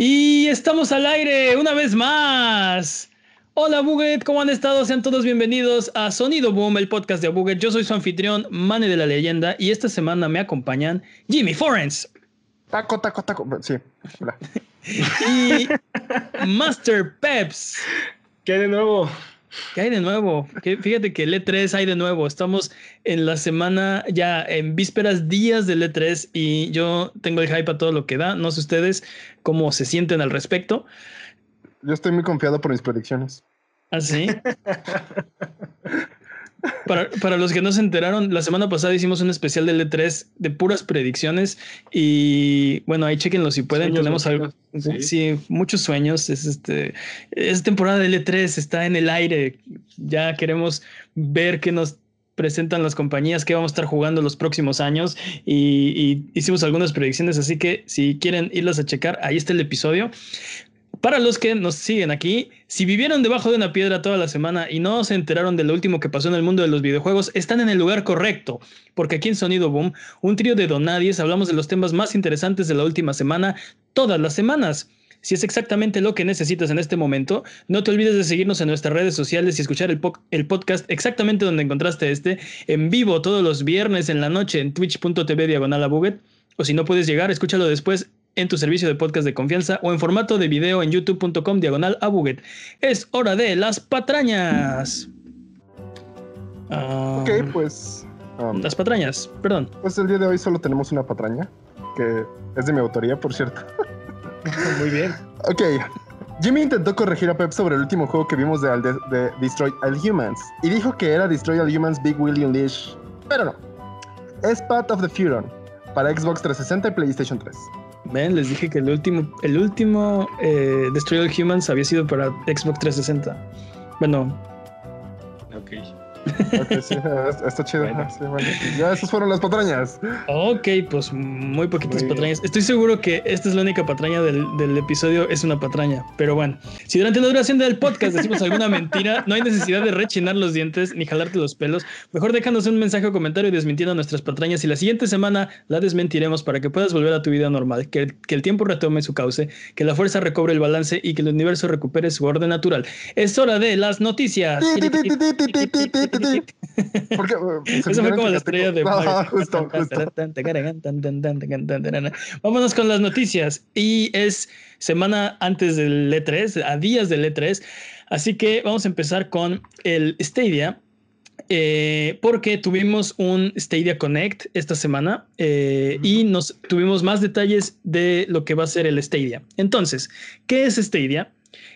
Y estamos al aire una vez más. Hola Buget, ¿cómo han estado? Sean todos bienvenidos a Sonido Boom, el podcast de Buget. Yo soy su anfitrión, Mane de la Leyenda, y esta semana me acompañan Jimmy Forens. Taco, taco, taco. Sí. Hola. y Master Peps. ¿Qué de nuevo? ¿Qué hay de nuevo? Fíjate que el E3 hay de nuevo. Estamos en la semana ya en vísperas, días del E3 y yo tengo el hype a todo lo que da. No sé ustedes cómo se sienten al respecto. Yo estoy muy confiado por mis predicciones. ¿Ah, sí? Para, los que no se enteraron, la semana pasada hicimos un especial del E3 de puras predicciones y bueno, ahí chequenlo si pueden. Tenemos algo, sí. muchos sueños. Es este, es temporada del E3, está en el aire. Ya queremos ver qué nos presentan las compañías que vamos a estar jugando los próximos años y, y, hicimos algunas predicciones, así que si quieren irlas a checar, ahí está el episodio. Para los que nos siguen aquí, si vivieron debajo de una piedra toda la semana y no se enteraron de lo último que pasó en el mundo de los videojuegos, están en el lugar correcto, porque aquí en Sonido Boom, un trío de donadies, hablamos de los temas más interesantes de la última semana, todas las semanas. Si es exactamente lo que necesitas en este momento, no te olvides de seguirnos en nuestras redes sociales y escuchar el, podcast exactamente donde encontraste este, en vivo todos los viernes en la noche en twitch.tv diagonal. O si no puedes llegar, escúchalo después en tu servicio de podcast de confianza o en formato de video en youtube.com diagonal a Buget. Es hora de las patrañas. ok, ah, pues... Um, las patrañas, perdón. Pues el día de hoy solo tenemos una patraña, que es de mi autoría, por cierto. Muy bien. Ok. Jimmy intentó corregir a Pep sobre el último juego que vimos de, de, Destroy All Humans y dijo que era Destroy All Humans Big William Unleash, pero no. Es Path of the Furon para Xbox 360 y PlayStation 3. Ven, les dije que el último, el último eh, Destroy All Humans había sido para Xbox 360. Bueno. Ok está chido. Ya, esas fueron las patrañas. Ok, pues muy poquitas patrañas. Estoy seguro que esta es la única patraña del, episodio, es una patraña. Pero bueno, si durante la duración del podcast decimos alguna mentira, no hay necesidad de rechinar los dientes ni jalarte los pelos. Mejor déjanos un mensaje o comentario desmintiendo nuestras patrañas y la siguiente semana la desmentiremos para que puedas volver a tu vida normal, que, que el tiempo retome su cauce, que la fuerza recobre el balance y que el universo recupere su orden natural. Es hora de las noticias. Porque, Eso fue como la estrella de Vámonos con las noticias. Y es semana antes del E3, a días del E3. Así que vamos a empezar con el Stadia. Eh, porque tuvimos un Stadia Connect esta semana eh, y nos tuvimos más detalles de lo que va a ser el Stadia. Entonces, ¿qué es Stadia?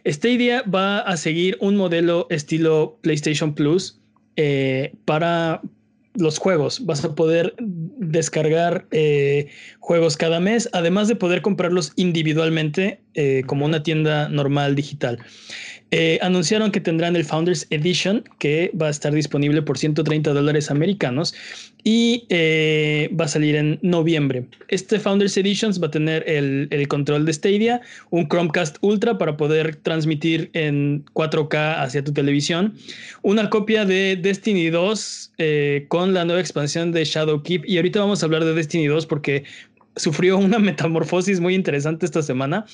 Stadia va a seguir un modelo estilo PlayStation Plus eh, para los juegos. Vas a poder descargar eh, juegos cada mes, además de poder comprarlos individualmente eh, como una tienda normal digital. Eh, anunciaron que tendrán el Founders Edition, que va a estar disponible por 130 dólares americanos y eh, va a salir en noviembre. Este Founders Edition va a tener el, control de Stadia, un Chromecast Ultra para poder transmitir en 4K hacia tu televisión, una copia de Destiny 2 eh, con la nueva expansión de Shadow Keep. Y ahorita vamos a hablar de Destiny 2 porque sufrió una metamorfosis muy interesante esta semana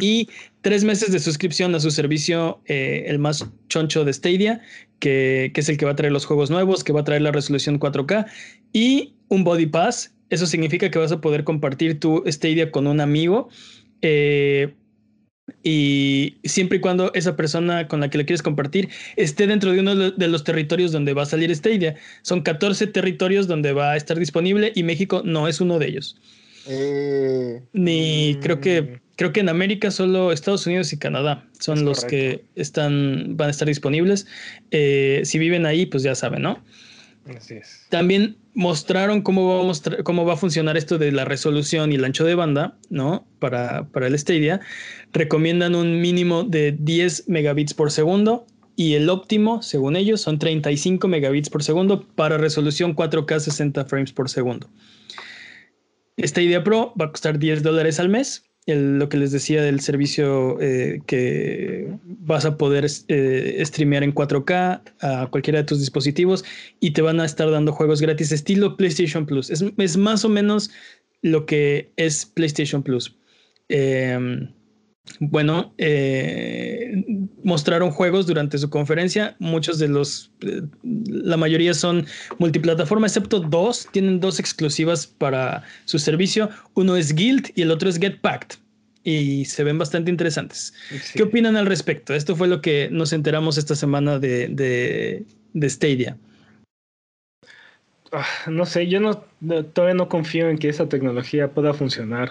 y tres meses de suscripción a su servicio, eh, el más choncho de Stadia, que, es el que va a traer los juegos nuevos, que va a traer la resolución 4K y un Body Pass. Eso significa que vas a poder compartir tu Stadia con un amigo. Eh, y siempre y cuando esa persona con la que le quieres compartir esté dentro de uno de los territorios donde va a salir Stadia. Son 14 territorios donde va a estar disponible y México no es uno de ellos. Eh, Ni creo que mm. creo que en América solo Estados Unidos y Canadá son los que están van a estar disponibles. Eh, si viven ahí, pues ya saben, ¿no? Así es. También mostraron cómo va a, cómo va a funcionar esto de la resolución y el ancho de banda, ¿no? Para, para el Stadia. Recomiendan un mínimo de 10 megabits por segundo y el óptimo, según ellos, son 35 megabits por segundo para resolución 4K 60 frames por segundo. Esta idea Pro va a costar 10 dólares al mes. lo que les decía del servicio eh, que vas a poder eh, streamear en 4K a cualquiera de tus dispositivos y te van a estar dando juegos gratis estilo PlayStation Plus. Es, más o menos lo que es PlayStation Plus. Em, Bueno, eh, mostraron juegos durante su conferencia. Muchos de los, eh, la mayoría son multiplataforma, excepto dos. Tienen dos exclusivas para su servicio. Uno es Guild y el otro es Get Packed. Y se ven bastante interesantes. Sí. ¿Qué opinan al respecto? Esto fue lo que nos enteramos esta semana de, de, de Stadia. Ah, no sé, yo no, no- todavía no confío en que esa tecnología pueda funcionar.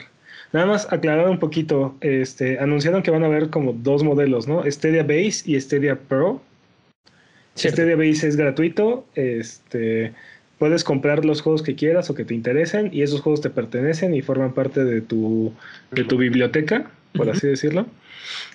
Nada más aclarar un poquito, este, anunciaron que van a haber como dos modelos, ¿no? Stadia Base y Stadia Pro. Cierto. Stadia Base es gratuito, este, puedes comprar los juegos que quieras o que te interesen y esos juegos te pertenecen y forman parte de tu, de tu biblioteca, por así decirlo.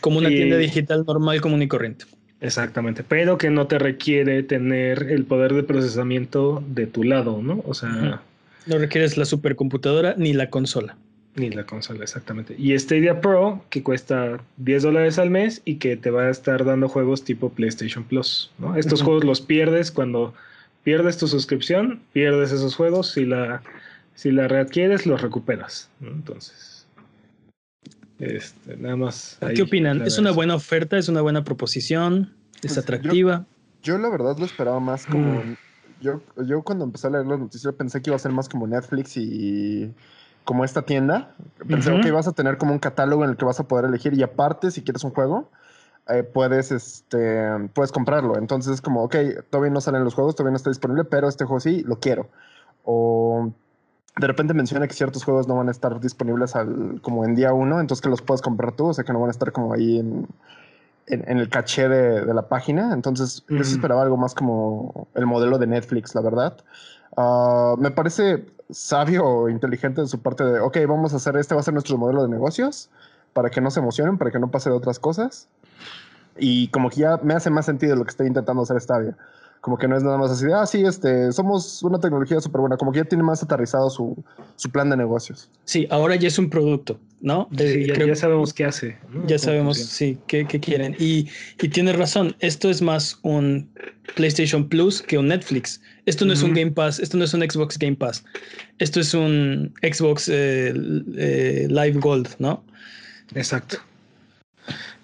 Como una Y- tienda digital normal, común y corriente. Exactamente, pero que no te requiere tener el poder de procesamiento de tu lado, ¿no? O sea. No requieres la supercomputadora ni la consola. Ni la consola, exactamente. Y Stadia Pro, que cuesta 10 dólares al mes y que te va a estar dando juegos tipo PlayStation Plus, ¿no? Estos juegos los pierdes cuando pierdes tu suscripción, pierdes esos juegos, si la, si la readquieres, los recuperas, ¿no? Entonces, este, nada más. ahí ¿Qué opinan? ¿Es una buena oferta? ¿Es una buena proposición? ¿Es Pues, yo- atractiva? Yo la verdad lo esperaba más como... Mm. Yo, yo cuando empecé a leer las noticias pensé que iba a ser más como Netflix y como esta tienda. Pensé Ujú. que ibas a tener como un catálogo en el que vas a poder elegir y aparte si quieres un juego eh, puedes este puedes comprarlo. Entonces es como, ok, todavía no salen los juegos, todavía no está disponible, pero este juego sí, lo quiero. O de repente menciona que ciertos juegos no van a estar disponibles al, como en día uno, entonces que los puedes comprar tú, o sea que no van a estar como ahí en, en, en el caché de, de la página. Entonces, yo sí Ujú. esperaba algo más como el modelo de Netflix, la verdad. Ah, me parece sabio o inteligente de su parte de, ok, vamos a hacer este, va a ser nuestro modelo de negocios, para que no se emocionen, para que no pase de otras cosas. Y como que ya me hace más sentido lo que está intentando hacer Stadia. Como que no es nada más así ah, este, somos una tecnología súper buena. Como que ya tiene más aterrizado su, su plan de negocios. Sí, ahora ya es un producto, ¿no? Sí, Eh, ya, creo- ya sabemos qué hace. ¿no? Ya sabemos, sí, qué, qué quieren. Y, y tienes razón, esto es más un PlayStation Plus que un Netflix. Esto no es un. Game Pass, esto no es un Xbox Game Pass. Esto es un Xbox eh, eh, Live Gold, ¿no? Exacto.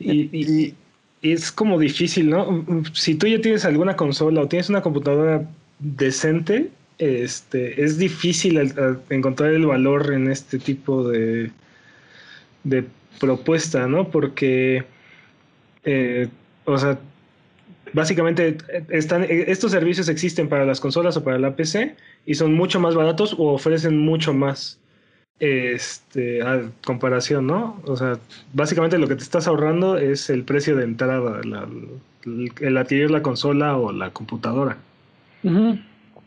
Y, y- y es como difícil, ¿no? Si tú ya tienes alguna consola o tienes una computadora decente, este, es difícil encontrar el valor en este tipo de, de propuesta, ¿no? Porque, eh, o sea, básicamente están, estos servicios existen para las consolas o para la PC y son mucho más baratos o ofrecen mucho más este, comparación, ¿no? O sea, básicamente lo que te estás ahorrando es el precio de entrada, la- el, adquirir la consola o la computadora.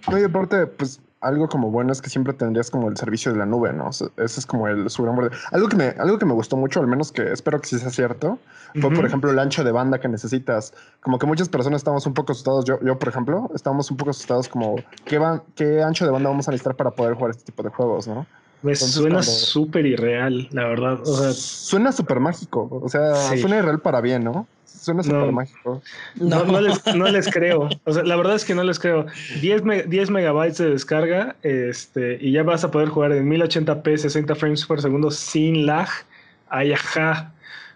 No, y aparte, pues algo como bueno es que siempre tendrías como el servicio de la nube, ¿no? O sea, ese es como el su gran borde. Algo que me, algo que me gustó mucho, al menos que espero que sí sea cierto, fue por Ujú. ejemplo el ancho de banda que necesitas. Como que muchas personas estamos un poco asustados. Yo, yo por ejemplo, estamos un poco asustados como ¿qué, va- qué ancho de banda vamos a necesitar para poder jugar este tipo de juegos, ¿no? Me Entonces, suena súper irreal, la verdad. O sea, suena súper mágico. O sea, Sí. suena irreal para bien, ¿no? Suena súper No. mágico. no, no les, no les creo. O sea, la verdad es que no les creo. 10, me- 10 megabytes de descarga este, y ya vas a poder jugar en 1080p, 60 frames por segundo sin lag. Ay, ajá.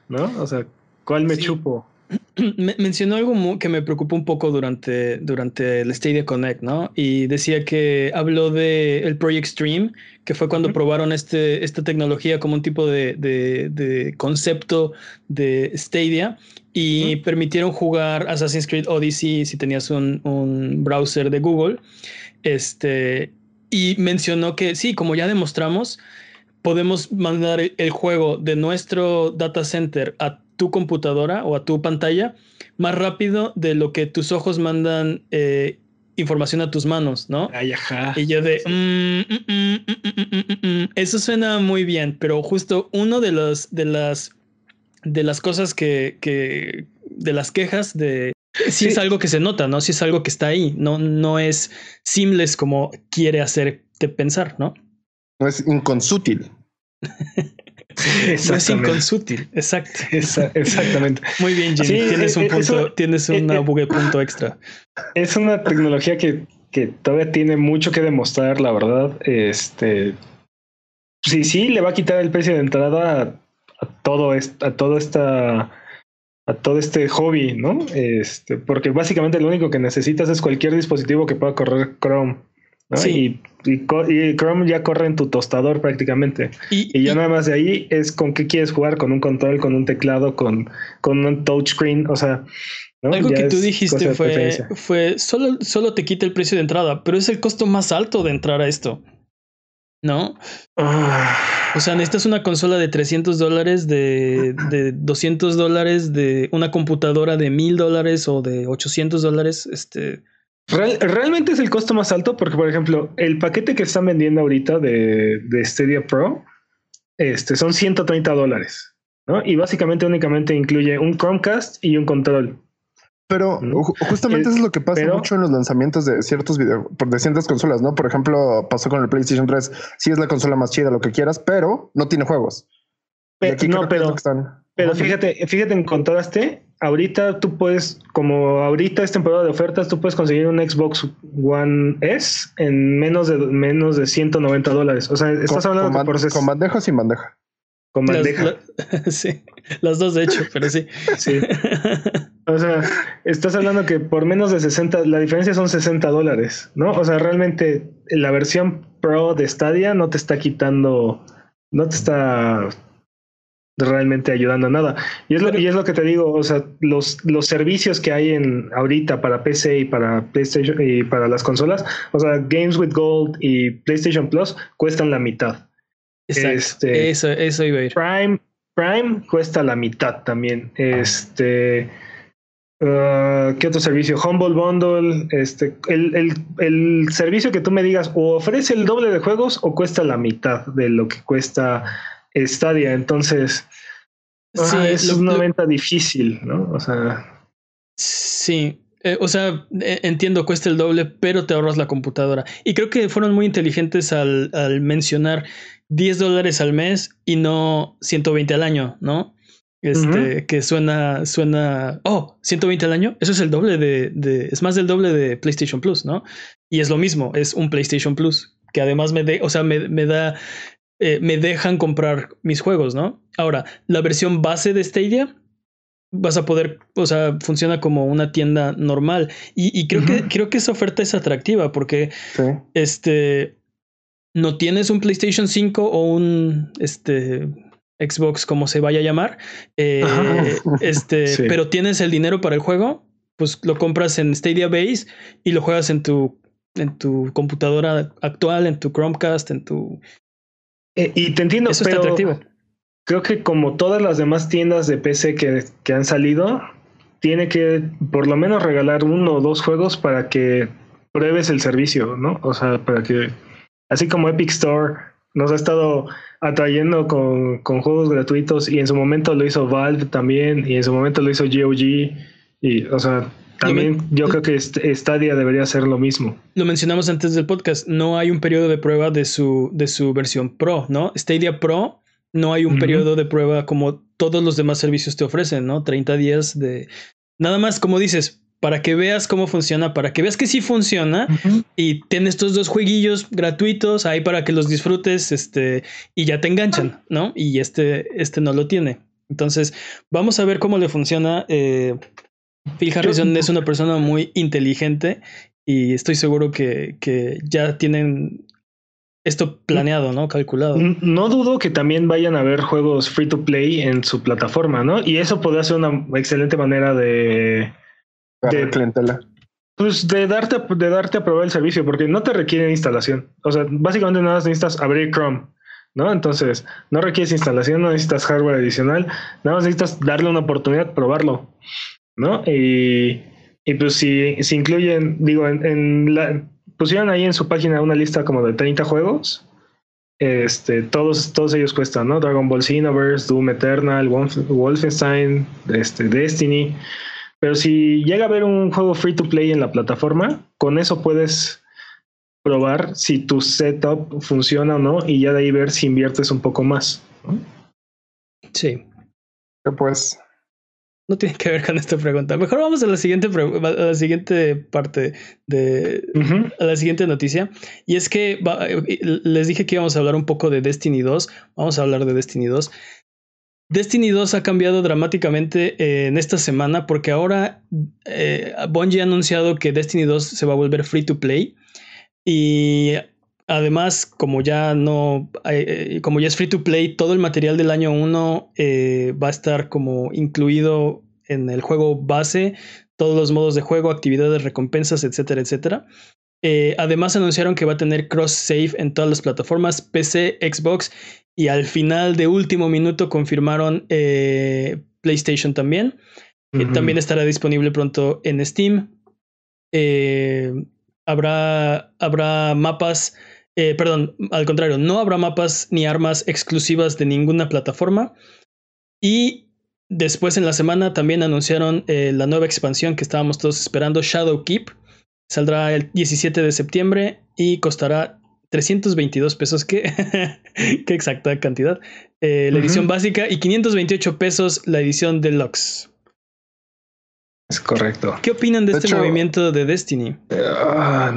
¿No? O sea, ¿cuál me Sí. chupo? Me- mencionó algo que me preocupó un poco durante, durante el Stadia Connect, ¿no? Y decía que habló de el Project Stream, que fue cuando probaron este, esta tecnología como un tipo de, de- de concepto de Stadia y permitieron jugar Assassin's Creed Odyssey si tenías un, un browser de Google. Este, y mencionó que sí, como ya demostramos, podemos mandar el- el juego de nuestro data center a tu computadora o a tu pantalla más rápido de lo que tus ojos mandan eh, información a tus manos, ¿no? Ay, ajá. Y yo de... Eso suena muy bien, pero justo uno de, los, de, las, de las cosas que, que... de las quejas de... Si sí. es algo que se nota, ¿no? Si es algo que está ahí, no, no es simples como quiere hacerte pensar, ¿no? No es inconsútil. No es inconsútil, exacto. Esa- exactamente. Muy bien, Jimmy. Sí, tienes eh, un eh, punto, eso- tienes eh, una eh, bugue punto extra. Es una tecnología que, que todavía tiene mucho que demostrar, la verdad. Este. Sí, sí, le va a quitar el precio de entrada todo, esta, a todo esta a todo este hobby, ¿no? Este, porque básicamente lo único que necesitas es cualquier dispositivo que pueda correr Chrome. Sí. Y, Chrome ya corre en tu tostador prácticamente. Y, ya nada más de ahí es con qué quieres jugar, con un control, con un teclado, con, con un touchscreen, o sea... Algo que tú dijiste fue, fue solo, solo te quita el precio de entrada, pero es el costo más alto de entrar a esto. ¿No? Ah. O sea, necesitas una consola de 300 dólares, de, de 200 dólares, de una computadora de 1000 dólares o de 800 dólares. Este, realmente es el costo más alto porque, por ejemplo, el paquete que están vendiendo ahorita de, de Stadia Pro este, son 130 dólares. ¿no? Y básicamente únicamente incluye un Chromecast y un control. Pero justamente eso es lo que pasa mucho en los lanzamientos de ciertos videos, de ciertas consolas, ¿no? Por ejemplo, pasó con el PlayStation 3. Sí es la consola más chida, lo que quieras, pero no tiene juegos. no, pero, pero fíjate, fíjate en contraste, ahorita tú puedes, como ahorita es temporada de ofertas, tú puedes conseguir un Xbox One S en menos de menos de 190 dólares. O sea, estás hablando de por con bandeja o sin bandeja. Con bandeja. sí, las dos de hecho, pero sí. Sí. O sea, estás hablando que por menos de 60, la diferencia son 60 dólares, ¿no? O sea, realmente la versión Pro de Stadia no te está quitando, no te está realmente ayudando a nada. Y es lo, y es lo que te digo, o sea, los, los servicios que hay en ahorita para PC y para PlayStation y para las consolas, o sea, Games with Gold y PlayStation Plus cuestan la mitad. Exacto. Este, eso, eso iba a ir. Prime, Prime cuesta la mitad también. Este. Uh, ¿Qué otro servicio? Humble Bundle. Este, el, el, el, servicio que tú me digas o ofrece el doble de juegos o cuesta la mitad de lo que cuesta Stadia. Entonces, sí, ah, es una venta difícil, ¿no? O sea. Sí, eh, o sea, e, entiendo, cuesta el doble, pero te ahorras la computadora. Y creo que fueron muy inteligentes al, al mencionar 10 dólares al mes y no 120 al año, ¿no? Este, que suena, suena, oh, 120 al año, eso es el doble de, de, es más del doble de PlayStation Plus, ¿no? Y es lo mismo, es un PlayStation Plus, que además me, de, o sea, me, me da, eh, me dejan comprar mis juegos, ¿no? Ahora, la versión base de Stadia, vas a poder, o sea, funciona como una tienda normal. Y, y creo, que, creo que esa oferta es atractiva porque, este, no tienes un PlayStation 5 o un, este, Xbox, como se vaya a llamar, eh, este, pero tienes el dinero para el juego, pues lo compras en Stadia Base y lo juegas en tu, en tu computadora actual, en tu Chromecast, en tu... Eh, y te entiendo, Eso pero atractivo. creo que como todas las demás tiendas de PC que, que han salido, tiene que por lo menos regalar uno o dos juegos para que pruebes el servicio, ¿no? O sea, para que, así como Epic Store nos ha estado atrayendo con, con, juegos gratuitos y en su momento lo hizo Valve también y en su momento lo hizo GOG y o sea también yo creo que Stadia debería hacer lo mismo. Lo mencionamos antes del podcast, no hay un periodo de prueba de su, de su versión Pro, ¿no? Stadia Pro no hay un periodo de prueba como todos los demás servicios te ofrecen, ¿no? 30 días de... Nada más, como dices, para que veas cómo funciona, para que veas que sí funciona y tienes estos dos jueguillos gratuitos ahí para que los disfrutes este, y ya te enganchan, ¿no? Y este, este no lo tiene. Entonces, vamos a ver cómo le funciona. Eh, Phil Harrison es una persona muy inteligente y estoy seguro que, que ya tienen esto planeado, ¿no? Calculado. No dudo que también vayan a ver juegos free to play en su plataforma, ¿no? Y eso podría ser una excelente manera de de clientela. Pues de darte, de darte a probar el servicio, porque no te requiere instalación. O sea, básicamente nada más necesitas abrir Chrome, ¿no? Entonces, no requieres instalación, no necesitas hardware adicional, nada más necesitas darle una oportunidad de probarlo, ¿no? Y, y pues si, si incluyen, digo, en, la, pusieron ahí en su página una lista como de 30 juegos. Este, todos, todos ellos cuestan, ¿no? Dragon Ball Xenoverse, Doom Eternal, Wolfenstein, este, Destiny. Pero si llega a haber un juego free to play en la plataforma, con eso puedes probar si tu setup funciona o no y ya de ahí ver si inviertes un poco más. Sí. Pues. No tiene que ver con esta pregunta. Mejor vamos a la siguiente, a la siguiente parte de a la siguiente noticia. Y es que les dije que íbamos a hablar un poco de Destiny 2. Vamos a hablar de Destiny 2. Destiny 2 ha cambiado dramáticamente eh, en esta semana porque ahora eh, Bungie ha anunciado que Destiny 2 se va a volver free to play y además como ya no eh, como ya es free to play todo el material del año 1 va a estar como incluido en el juego base todos los modos de juego actividades recompensas etcétera etcétera además anunciaron que va a tener cross save en todas las plataformas PC Xbox y al final de último minuto confirmaron eh, PlayStation también. también estará disponible pronto en Steam. Eh, habrá, habrá mapas, eh, perdón, al contrario, no habrá mapas ni armas exclusivas de ninguna plataforma. Y después en la semana también anunciaron la nueva expansión que estábamos todos esperando, Shadow Keep. Saldrá el 17 de septiembre y costará 322 pesos, ¿qué, qué exacta cantidad? Eh, la edición básica y 528 pesos la edición deluxe. Es correcto. ¿Qué opinan de, este movimiento de Destiny? Ah,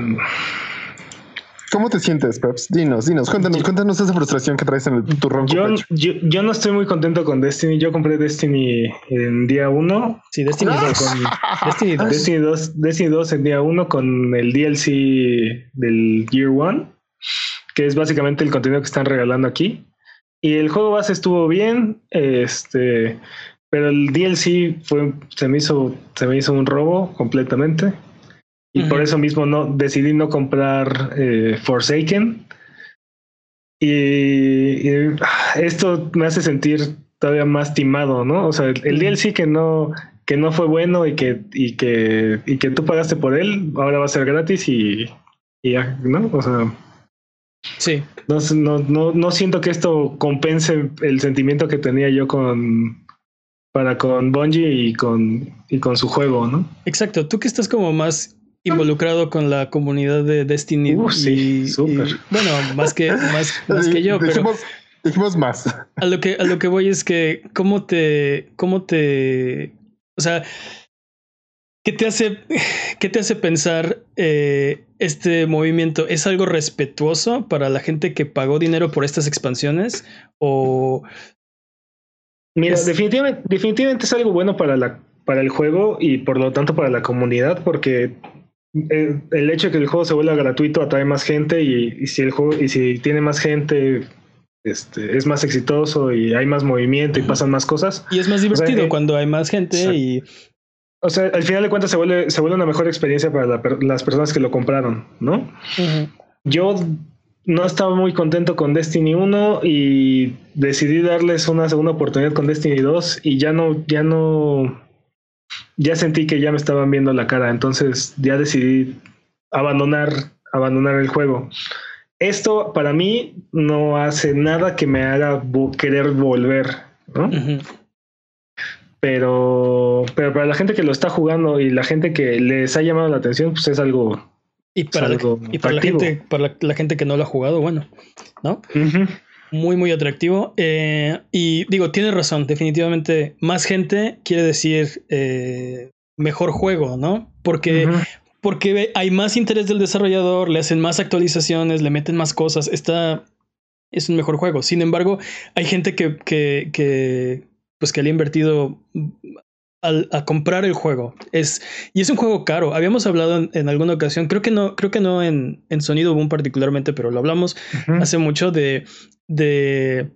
¿Cómo te sientes, Peps? Dinos, dinos, cuéntanos, cuéntanos esa frustración que traes en el turrón. Yo, yo, no estoy muy contento con Destiny. Yo compré Destiny en día 1. Sí, Destiny 2. Destiny 2. Destiny 2. Destiny 2 en día 1 con el DLC del Year 1 que es básicamente el contenido que están regalando aquí. Y el juego base estuvo bien, este, pero el DLC fue, se me hizo, se me hizo un robo completamente. Y por eso mismo no decidí no comprar eh, Forsaken. Y, esto me hace sentir todavía más timado, ¿no? O sea, el, DLC que no, que no fue bueno y que, y que, y que tú pagaste por él, ahora va a ser gratis y, y ya, ¿no? O sea, Sí. No, no, no, siento que esto compense el sentimiento que tenía yo con para con Bungie y con, y con su juego, ¿no? Exacto. Tú que estás como más involucrado con la comunidad de Destiny. Uh, sí, súper. Bueno, más que, más, más que yo, pero. Dijimos más. A lo que, a lo que voy es que, ¿cómo te, cómo te, o sea, ¿Qué te hace, qué te hace pensar eh, este movimiento? ¿Es algo respetuoso para la gente que pagó dinero por estas expansiones? ¿O Mira, definitivamente, definitivamente es algo bueno para, la, para el juego y por lo tanto para la comunidad, porque eh, el, hecho de que el juego se vuelva gratuito atrae más gente y, si el juego y si tiene más gente este, es más exitoso y hay más movimiento y pasan más cosas. Y es más divertido eh, cuando hay más gente y o sea, al final de cuentas se vuelve, se vuelve una mejor experiencia para las personas que lo compraron, ¿no? Yo no estaba muy contento con Destiny 1 y decidí darles una segunda oportunidad con Destiny 2 y ya no, ya no, ya sentí que ya me estaban viendo la cara, entonces ya decidí abandonar, abandonar el juego. Esto para mí no hace nada que me haga querer volver, ¿no? pero, pero para la gente que lo está jugando y la gente que les ha llamado la atención, pues es algo. Y para, la, gente, para la, gente que no lo ha jugado, bueno, ¿no? Muy, muy atractivo. Eh, y digo, tiene razón, definitivamente más gente quiere decir eh, mejor juego, ¿no? Porque, porque hay más interés del desarrollador, le hacen más actualizaciones, le meten más cosas, está, es un mejor juego. Sin embargo, hay gente que, que, que pues que le ha invertido a comprar el juego. Es, y es un juego caro. Habíamos hablado en, alguna ocasión, creo que no, creo que no en, en Sonido Boom particularmente, pero lo hablamos hace mucho de, de,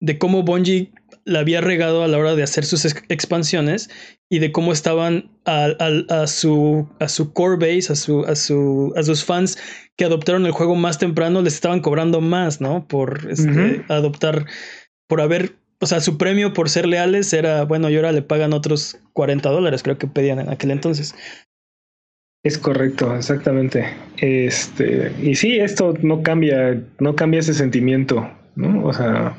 de cómo Bungie la había regado a la hora de hacer sus expansiones y de cómo estaban a, a, su, a su core base, a, su, a, su, a sus fans que adoptaron el juego más temprano, les estaban cobrando más, ¿no? Por este, adoptar, por haber o sea, su premio por ser leales era, bueno, y ahora le pagan otros 40 dólares, creo que pedían en aquel entonces. Es correcto, exactamente. Este, y sí, esto no cambia, no cambia ese sentimiento, ¿no? O sea.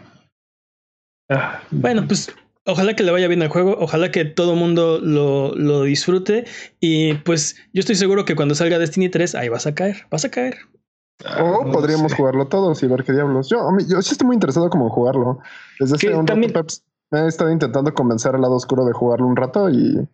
Ah. Bueno, pues ojalá que le vaya bien al juego, ojalá que todo mundo lo, lo disfrute. Y pues yo estoy seguro que cuando salga Destiny 3, ahí vas a caer, vas a caer. O podríamos jugarlo todos y ver qué diablos. Yo, yo sí estoy muy interesado como en jugarlo. Desde hace un también... rato me he estado intentando convencer al lado oscuro de jugarlo un rato y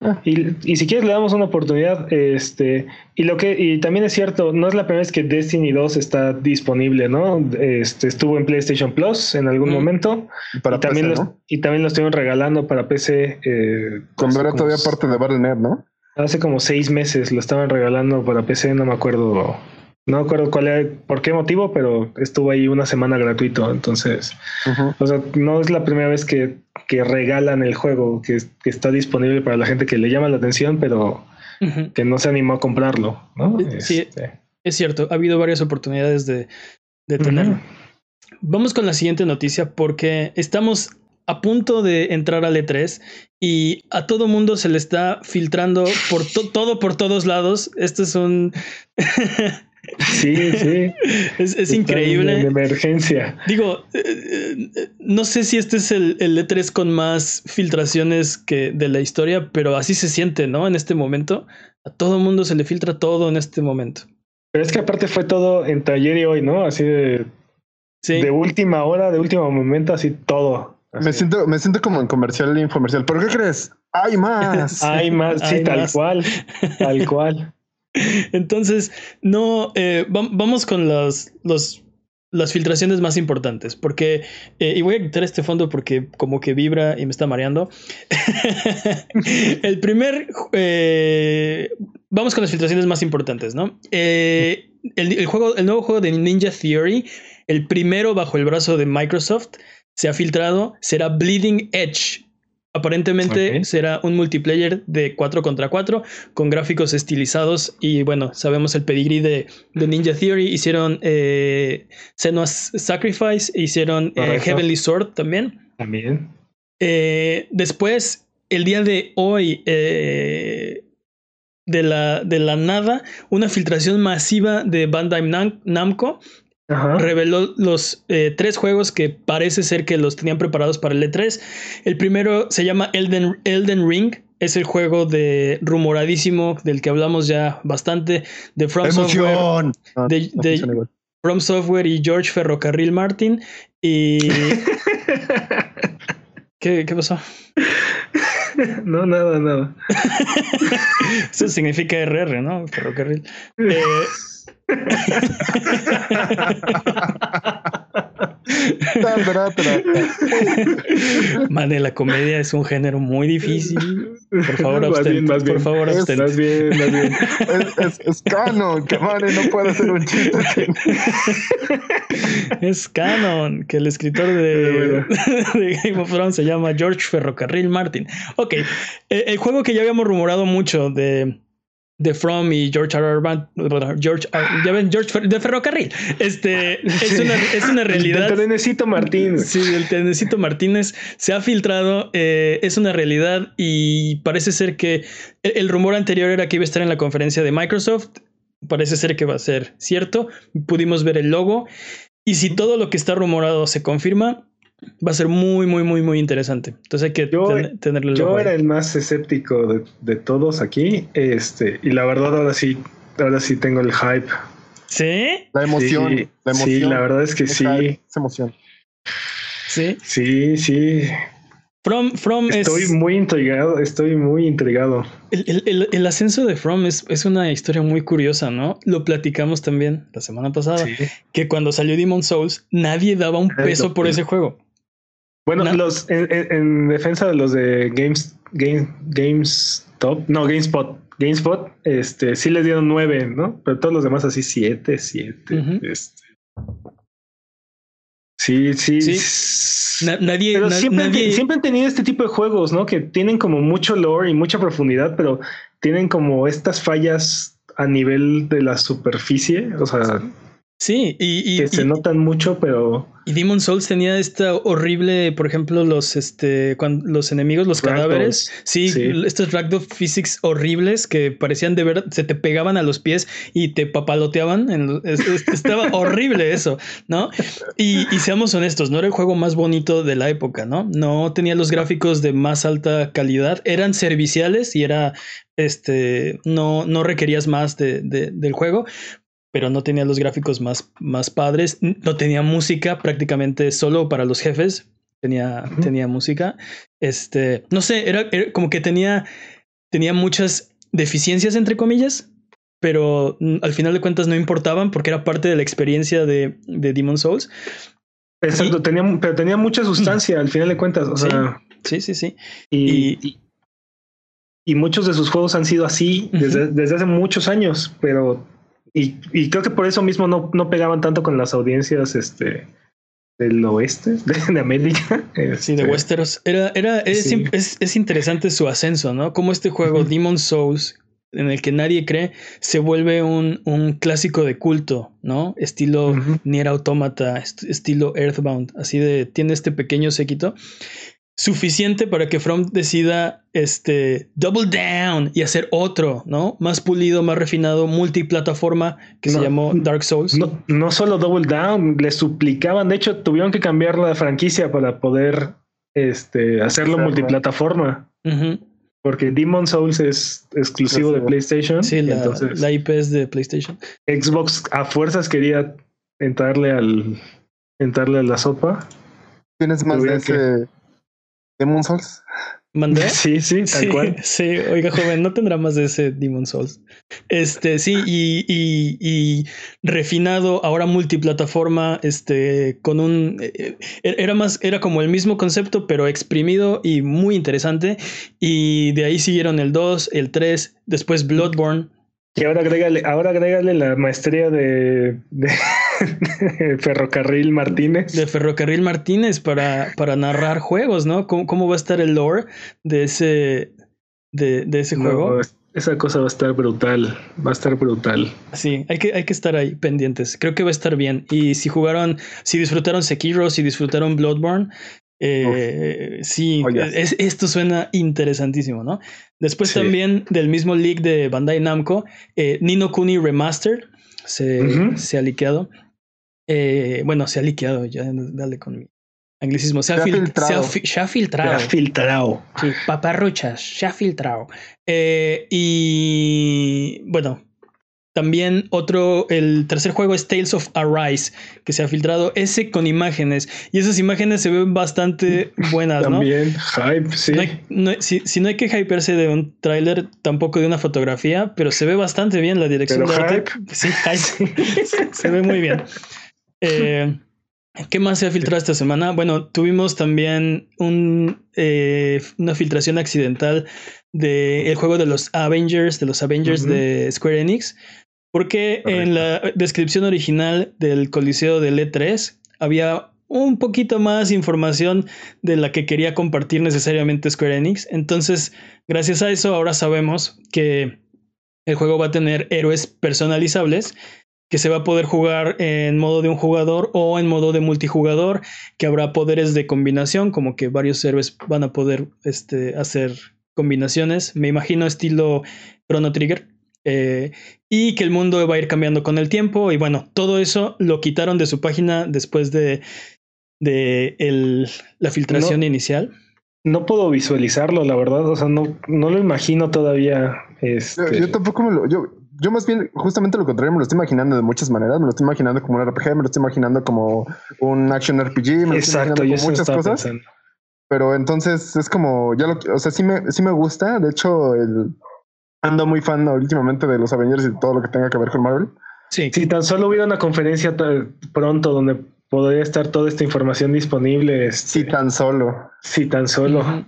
Ah. Y, si quieres le damos una oportunidad, este, y lo que, y también es cierto, no es la primera vez que Destiny 2 está disponible, ¿no? Este estuvo en PlayStation Plus en algún momento. Y, para también y también lo estuvieron regalando para PC. Eh, Cuando era todavía parte de Battle.net, ¿no? Hace como seis meses lo estaban regalando para PC, no me acuerdo no me acuerdo cuál era, por qué motivo, pero estuvo ahí una semana gratuito. Entonces, o sea, no es la primera vez que, que regalan el juego, que, que, está disponible para la gente que le llama la atención, pero que no se animó a comprarlo. ¿no? Sí, este. es cierto. Ha habido varias oportunidades de, de tenerlo. Vamos con la siguiente noticia porque estamos a punto de entrar al E3 y a todo mundo se le está filtrando por todo por todos lados. Esto es un Sí, sí. es, increíble. En emergencia. Digo, eh, eh, no sé si este es el, el, E3 con más filtraciones que de la historia, pero así se siente, ¿no? En este momento. A todo mundo se le filtra todo en este momento. Pero es que aparte fue todo entre ayer y hoy, ¿no? Así de. De última hora, de último momento, así todo. Me siento, me siento como en comercial e infomercial. ¿Pero qué crees? Hay más. Hay más, sí, tal cual. Tal cual. Entonces, no, eh, vamos con los, las filtraciones más importantes, porque, eh, y voy a quitar este fondo porque como que vibra y me está mareando. el primer, eh, vamos con las filtraciones más importantes, ¿no? el, el, juego, el nuevo juego de Ninja Theory, el primero bajo el brazo de Microsoft, se ha filtrado, será Bleeding Edge, Aparentemente será un multiplayer de 4 contra 4 con gráficos estilizados y bueno, sabemos el pedigrí de, Ninja Theory. Hicieron eh, Senua's Sacrifice, hicieron eh, Heavenly Sword también. También. Eh, después, el día de hoy, de, la, de la nada, una filtración masiva de Bandai Namco reveló los eh, tres juegos que parece ser que los tenían preparados para el E3. El primero se llama Elden, Elden Ring. Es el juego de rumoradísimo del que hablamos ya bastante de From Software. de, From Software y George Ferrocarril Martin. Y. ¿Qué, ¿Qué pasó? No, nada, nada. Eso significa RR, ¿no? Ferrocarril. Eh, Mane, la comedia es un género muy difícil. Por favor, abstente. Por bien. favor, abstente. Más bien, más bien. Es, es, canon, que Mane no puede hacer un chiste. es canon, que el escritor de, de, Game of Thrones se llama George Ferrocarril Martin. Ok, eh, el juego que ya habíamos rumorado mucho de de From y George R. R. George, ya ven, George de Ferrocarril. Este es, una, es una realidad. El Tenecito Martínez. Sí, el Tenecito Martínez se ha filtrado, eh, es una realidad y parece ser que el, rumor anterior era que iba a estar en la conferencia de Microsoft. Parece ser que va a ser cierto. Pudimos ver el logo. Y si todo lo que está rumorado se confirma, va a ser muy, muy, muy, muy interesante. Entonces hay que yo, tenerlo. Yo era el más escéptico de, todos aquí. Este, y la verdad, ahora sí, ahora sí tengo el hype. ¿Sí? La emoción. Sí, la, emoción, sí, la verdad es que sí. Esa emoción. Sí. Sí, sí. From, From estoy muy intrigado, estoy muy intrigado. El, ascenso de From es, es, una historia muy curiosa, ¿no? Lo platicamos también la semana pasada, que cuando salió Demon Souls, nadie daba un peso por ese juego. Bueno, los en, defensa de los de Games, Game, GameStop, no, GameSpot, GameSpot, este, sí les dieron nueve, ¿no? Pero todos los demás así siete, siete. este. Sí, sí. nadie, pero siempre, siempre han tenido este tipo de juegos, ¿no? Que tienen como mucho lore y mucha profundidad, pero tienen como estas fallas a nivel de la superficie. O sea, Sí, y, que se notan mucho, pero. Y Demon Souls tenía esta horrible, por ejemplo, los este cuando los enemigos, los cadáveres. Sí, estos ragdoll physics horribles que parecían de verdad, se te pegaban a los pies y te papaloteaban. estaba horrible eso, ¿no? Y, y, seamos honestos, no era el juego más bonito de la época, ¿no? No tenía los gráficos de más alta calidad, eran serviciales y era este no, no requerías más de, del juego, pero no tenía los gráficos más, más padres. No tenía música prácticamente solo para los jefes. Tenía, tenía música. Este, no sé, era, como que tenía tenía muchas deficiencias, entre comillas, pero mm, al final de cuentas no importaban porque era parte de la experiencia de, de Demon Souls. Exacto, tenía, pero tenía mucha sustancia al final de cuentas. O Sí, sea, Sí, sí, sí. y, y, y muchos de sus juegos han sido así desde, desde hace muchos años, pero y, y creo que por eso mismo no, no pegaban tanto con las audiencias este del oeste, de, de América. Sí, de Este, Westeros. Era, era, es, Sí. es, es interesante su ascenso, ¿no? Como este juego, Ujú. Demon Souls, en el que nadie cree, se vuelve un, un clásico de culto, ¿no? Estilo. Nier Automata, est- estilo Earthbound, así de, tiene este pequeño séquito. Suficiente para que From decida este double down y hacer otro, ¿no? Más pulido, más refinado, multiplataforma que se llamó Dark Souls. No, no solo Double Down, le suplicaban, de hecho tuvieron que cambiar la franquicia para poder este, hacerlo multiplataforma, porque Demon Souls es exclusivo de. PlayStation. Sí, la, entonces la IP es de PlayStation. Xbox a fuerzas quería entrarle al entrarle a la sopa. ¿Tienes más de que- ese Demon Souls? ¿Mandé? Sí, sí, tal Sí, cual. sí, oiga, joven, no tendrá más de ese Demon Souls. Este, sí, y, y, y refinado, ahora multiplataforma, este, con un. eh, eh, Era más, era como el mismo concepto, pero exprimido y muy interesante. Y de ahí siguieron el 2, el 3, después Bloodborne. Y ahora agrégale, ahora agrégale la maestría de, de- de Ferrocarril Martínez. de Ferrocarril Martínez para, para narrar juegos, ¿no? ¿Cómo, cómo va a estar el lore de ese, de, de ese No, juego? esa cosa va a estar brutal. Va a estar brutal. Sí, hay que, hay que estar ahí pendientes. Creo que va a estar bien. Y si jugaron, si disfrutaron Sekiro, si disfrutaron Bloodborne, eh, sí, es- esto suena interesantísimo, ¿no? Después Sí. también del mismo leak de Bandai Namco, eh, Nino Kuni Remastered se, se ha liqueado. Eh, bueno, se ha liqueado, ya dale con mi anglicismo. Se ha, Se ha fil- filtrado. se ha fi- se ha filtrado. Filtrado. Sí, paparruchas, se ha filtrado. Eh, y bueno, también otro, el tercer juego es Tales of Arise, que se ha filtrado, ese con imágenes. Y esas imágenes se ven bastante buenas, ¿no? También hype, sí. No hay- no hay- si, si no hay que hypearse de un tráiler, tampoco de una fotografía, pero se ve bastante bien la dirección Pero de arte. hype. Sí, hype. se ve muy bien. Eh, ¿Qué más se ha filtrado esta semana? Bueno, tuvimos también un, eh, una filtración accidental del juego de los Avengers, de los Avengers de Square Enix, porque en la descripción original del Coliseo del E3 había un poquito más información de la que quería compartir necesariamente Square Enix. Entonces, gracias a eso, ahora sabemos que el juego va a tener héroes personalizables que se va a poder jugar en modo de un jugador o en modo de multijugador, que habrá poderes de combinación, como que varios héroes van a poder este, hacer combinaciones, me imagino estilo Chrono Trigger, eh, y que el mundo va a ir cambiando con el tiempo, y bueno, todo eso lo quitaron de su página después de, de el- la filtración No. inicial. No puedo visualizarlo, la verdad. O sea, no, no lo imagino todavía. Yo, Este, yo tampoco me lo. Yo, yo más bien, justamente lo contrario, me lo estoy imaginando de muchas maneras. Me lo estoy imaginando como un RPG, me lo estoy imaginando como un action RPG, me lo estoy imaginando como muchas cosas. pensando. Pero entonces es como, ya lo, o sea, sí me, sí me gusta. De hecho, el, ando muy fan últimamente de los Avengers y todo lo que tenga que ver con Marvel. Sí, Si tan solo hubiera una conferencia pronto donde podría estar toda esta información disponible, este, Sí, tan solo. si tan solo.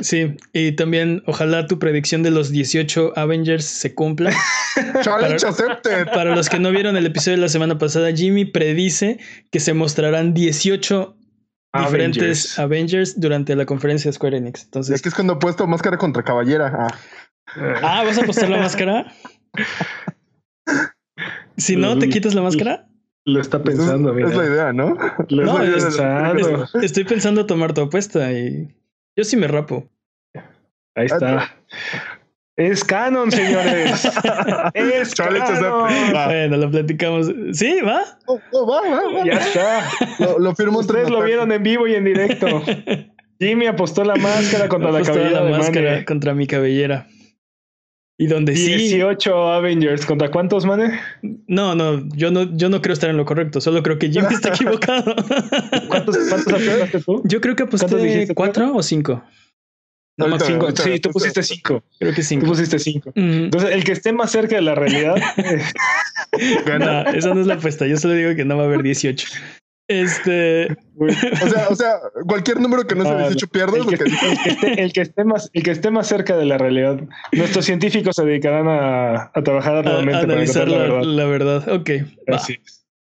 Sí, y también ojalá tu predicción de los 18 Avengers se cumpla. Challenge accepted. Para los que no vieron el episodio de la semana pasada, Jimmy predice que se mostrarán 18 diferentes Avengers. Durante la conferencia de Square Enix. Y Entonces, aquí es cuando he puesto máscara contra caballera. Ah, ah, ¿vas a postar la máscara? Si no, ¿te quitas la máscara? Lo está pues es- pensando, es, mira. la idea, ¿no? Lo No, está es- pensando. Es- Estoy pensando tomar tu apuesta y yo sí me rapo. Ahí está. Es canon, señores. es canon. Va. Bueno, lo platicamos. Sí, va. Oh, oh, va, va, va. Ya está. Lo, lo firmo entre Ustedes lo vieron en vivo y en directo. Jimmy apostó la máscara contra la Apostó cabellera la de máscara contra mi cabellera. Y donde sí. 18 Avengers. ¿Contra cuántos, Mane? No, no, yo no, yo no creo estar en lo correcto. Solo creo que Jimmy está equivocado. ¿Cuántos, cuántos apostaste tú? Yo creo que ¿Cuántos aposté cuatro o cinco. sí, tú pusiste 5. Creo que 5. Tú pusiste 5. Entonces, el que esté más cerca de la realidad. no, esa no es la apuesta. Yo solo digo que no va a haber 18. Este. O sea, o sea, cualquier número que no sea 18 pierde. El que, el, que esté, más, el que esté más cerca de la realidad. Nuestros científicos se dedicarán a, a trabajar nuevamente a, analizar la, verdad. la, verdad. Ok. Así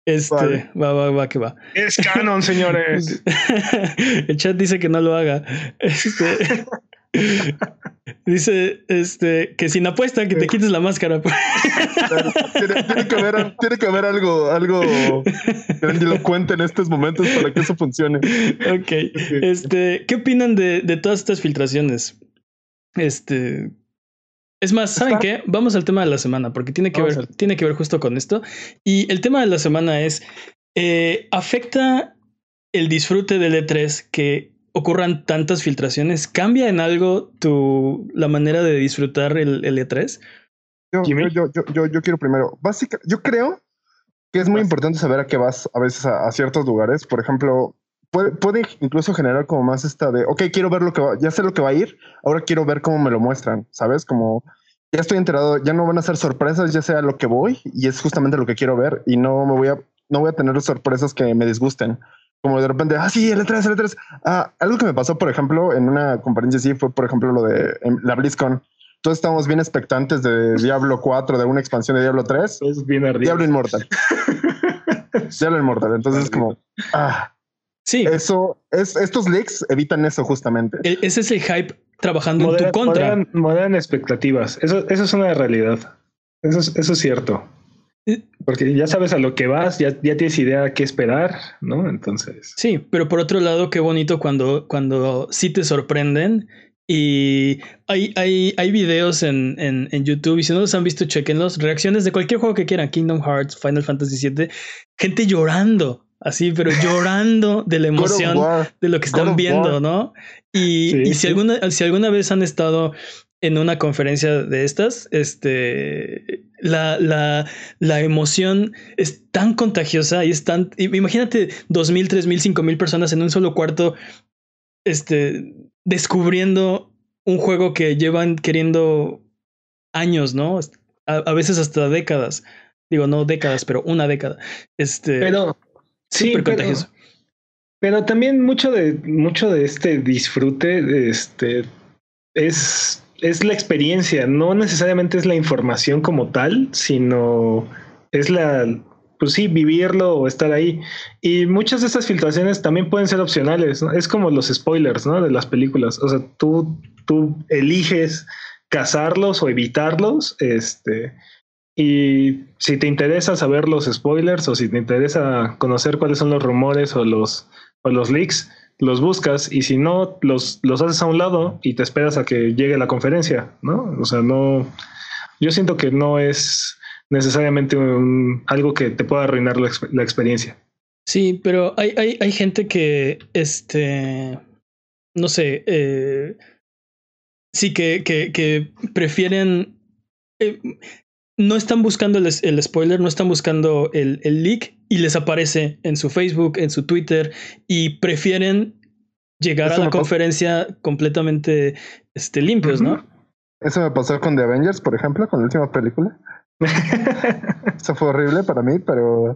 Este, va, va, va, que va. Es canon, señores. el chat dice que no lo haga. Este. Dice este que sin apuesta que te quites la máscara. tiene, que haber, tiene que haber algo, algo grandilocuente en estos momentos para que eso funcione. Ok. Este, ¿qué opinan de, de todas estas filtraciones? Este. Es más, ¿saben qué? Vamos al tema de la semana, porque tiene que, ver, tiene que ver justo con esto. Y el tema de la semana es: eh, ¿afecta el disfrute del E3 que ocurran tantas filtraciones, ¿cambia en algo tu la manera de disfrutar el, el E3? Yo, yo, yo, yo, quiero primero. Básicamente, yo creo que es muy importante saber a qué vas a veces a, ciertos lugares. Por ejemplo, puede, puede, incluso generar como más esta de, ok, quiero ver lo que va, ya sé lo que va a ir, ahora quiero ver cómo me lo muestran, ¿sabes? Como ya estoy enterado, ya no van a ser sorpresas, ya sea lo que voy y es justamente lo que quiero ver y no me voy a, no voy a tener sorpresas que me disgusten como de repente, ah, sí, L3, L3. Ah, algo que me pasó, por ejemplo, en una conferencia así fue, por ejemplo, lo de la BlizzCon. Todos estamos bien expectantes de Diablo 4, de una expansión de Diablo 3. Es bien Diablo Inmortal. Diablo Inmortal. Entonces, como, ah, sí. Eso, es, estos leaks evitan eso justamente. E, ese es el hype trabajando en tu contra. Moderan, expectativas. Eso, eso es una realidad. Eso eso es cierto. Porque ya sabes a lo que vas, ya, ya tienes idea a qué esperar, ¿no? Entonces. Sí, pero por otro lado, qué bonito cuando, cuando sí te sorprenden. Y hay, hay, hay videos en, en, en, YouTube, y si no los han visto, chequenlos. Reacciones de cualquier juego que quieran, Kingdom Hearts, Final Fantasy VII, gente llorando, así, pero llorando de la emoción de lo que están viendo, ¿no? Y, y si, alguna, si alguna vez han estado en una conferencia de estas, este, la, la, la emoción es tan contagiosa y es tan, imagínate dos mil, tres mil, cinco mil personas en un solo cuarto, este, descubriendo un juego que llevan queriendo años, ¿no? A, veces hasta décadas. Digo, no décadas, pero una década. Este, pero sí, pero, pero también mucho de, mucho de este disfrute, este, es es la experiencia, no necesariamente es la información como tal, sino es la, pues sí, vivirlo o estar ahí. Y muchas de estas filtraciones también pueden ser opcionales. Es como los spoilers, ¿no? De las películas. O sea, tú, tú eliges cazarlos o evitarlos, este, y si te interesa saber los spoilers o si te interesa conocer cuáles son los rumores o los, o los leaks, los buscas y si no, los, los haces a un lado y te esperas a que llegue la conferencia, ¿no? O sea, no, yo siento que no es necesariamente algo que te pueda arruinar la, experiencia. Sí, pero hay, hay, hay, gente que, este, no sé, eh, sí, que, que, que prefieren... Eh, no están buscando el, spoiler, no están buscando el, el, leak y les aparece en su Facebook, en su Twitter y prefieren llegar a la conferencia completamente este, limpios, ¿no? Eso me pasó con The Avengers, por ejemplo, con la última película. Eso fue horrible para mí, pero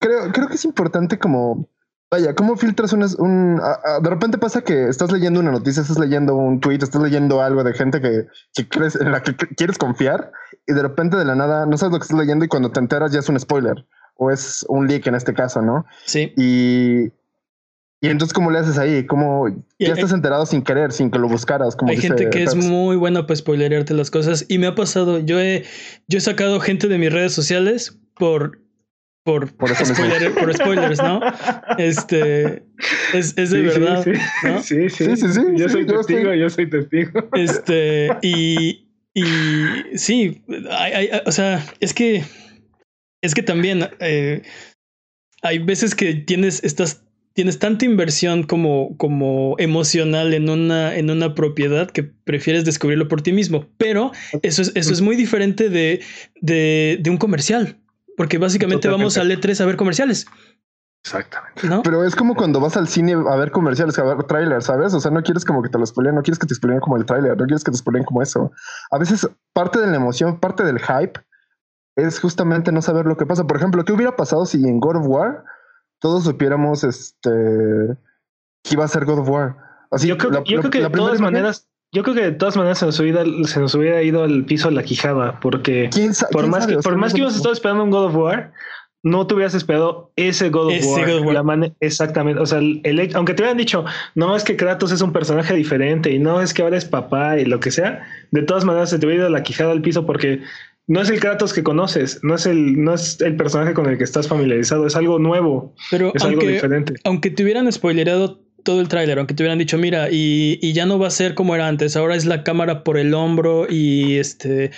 creo, creo que es importante como Vaya, ¿cómo filtras un... un de repente pasa que estás leyendo una noticia, estás leyendo un tweet, estás leyendo algo de gente que, que crees, en la que quieres confiar y de repente de la nada no sabes lo que estás leyendo y cuando te enteras ya es un spoiler o es un leak en este caso, ¿no? Sí. Y, y entonces, ¿cómo le haces ahí? ¿Cómo ya estás enterado sin querer, sin que lo buscaras? Como hay gente que es muy buena para spoilerearte las cosas y me ha pasado. Yo he, yo he sacado gente de mis redes sociales por por, por, spoilers, ¿no? Este es, es de verdad. Sí, sí. sí, sí, Yo soy testigo, yo soy testigo. Este, y, y sí, hay, o sea, es que es que también eh, hay veces que tienes, estás, tienes tanta inversión como, como emocional en una, en una propiedad que prefieres descubrirlo por ti mismo. Pero eso es, eso es muy diferente de, de, de un comercial. Porque básicamente vamos al E3 a ver comerciales. Exactamente. ¿no? Pero es como cuando vas al cine a ver comerciales, a ver trailers, ¿sabes? O sea, no quieres como que te los spoileen, no quieres que te spoileen como el trailer, no quieres que te spoileen como eso. A veces parte de la emoción, parte del hype es justamente no saber lo que pasa. Por ejemplo, ¿qué hubiera pasado si en God of War todos supiéramos este que iba a ser God of War? Así, yo creo, la, yo creo que de todas maneras, yo creo que de todas maneras se nos hubiera, se nos hubiera ido al piso la quijada, porque por más que, por más que a estar esperando un God of War, no te hubieras esperado ese God of War. exactamente. O sea, el, aunque te hubieran dicho, no es que Kratos es un personaje diferente y no es que ahora es papá y lo que sea, de todas maneras se te hubiera ido la quijada al piso porque no es el Kratos que conoces, no es el, no es el personaje con el que estás familiarizado, es algo nuevo. Pero es aunque, algo diferente. Aunque te hubieran spoilerado todo el tráiler, aunque te hubieran dicho, mira, y, y, ya no va a ser como era antes, ahora es la cámara por el hombro y este,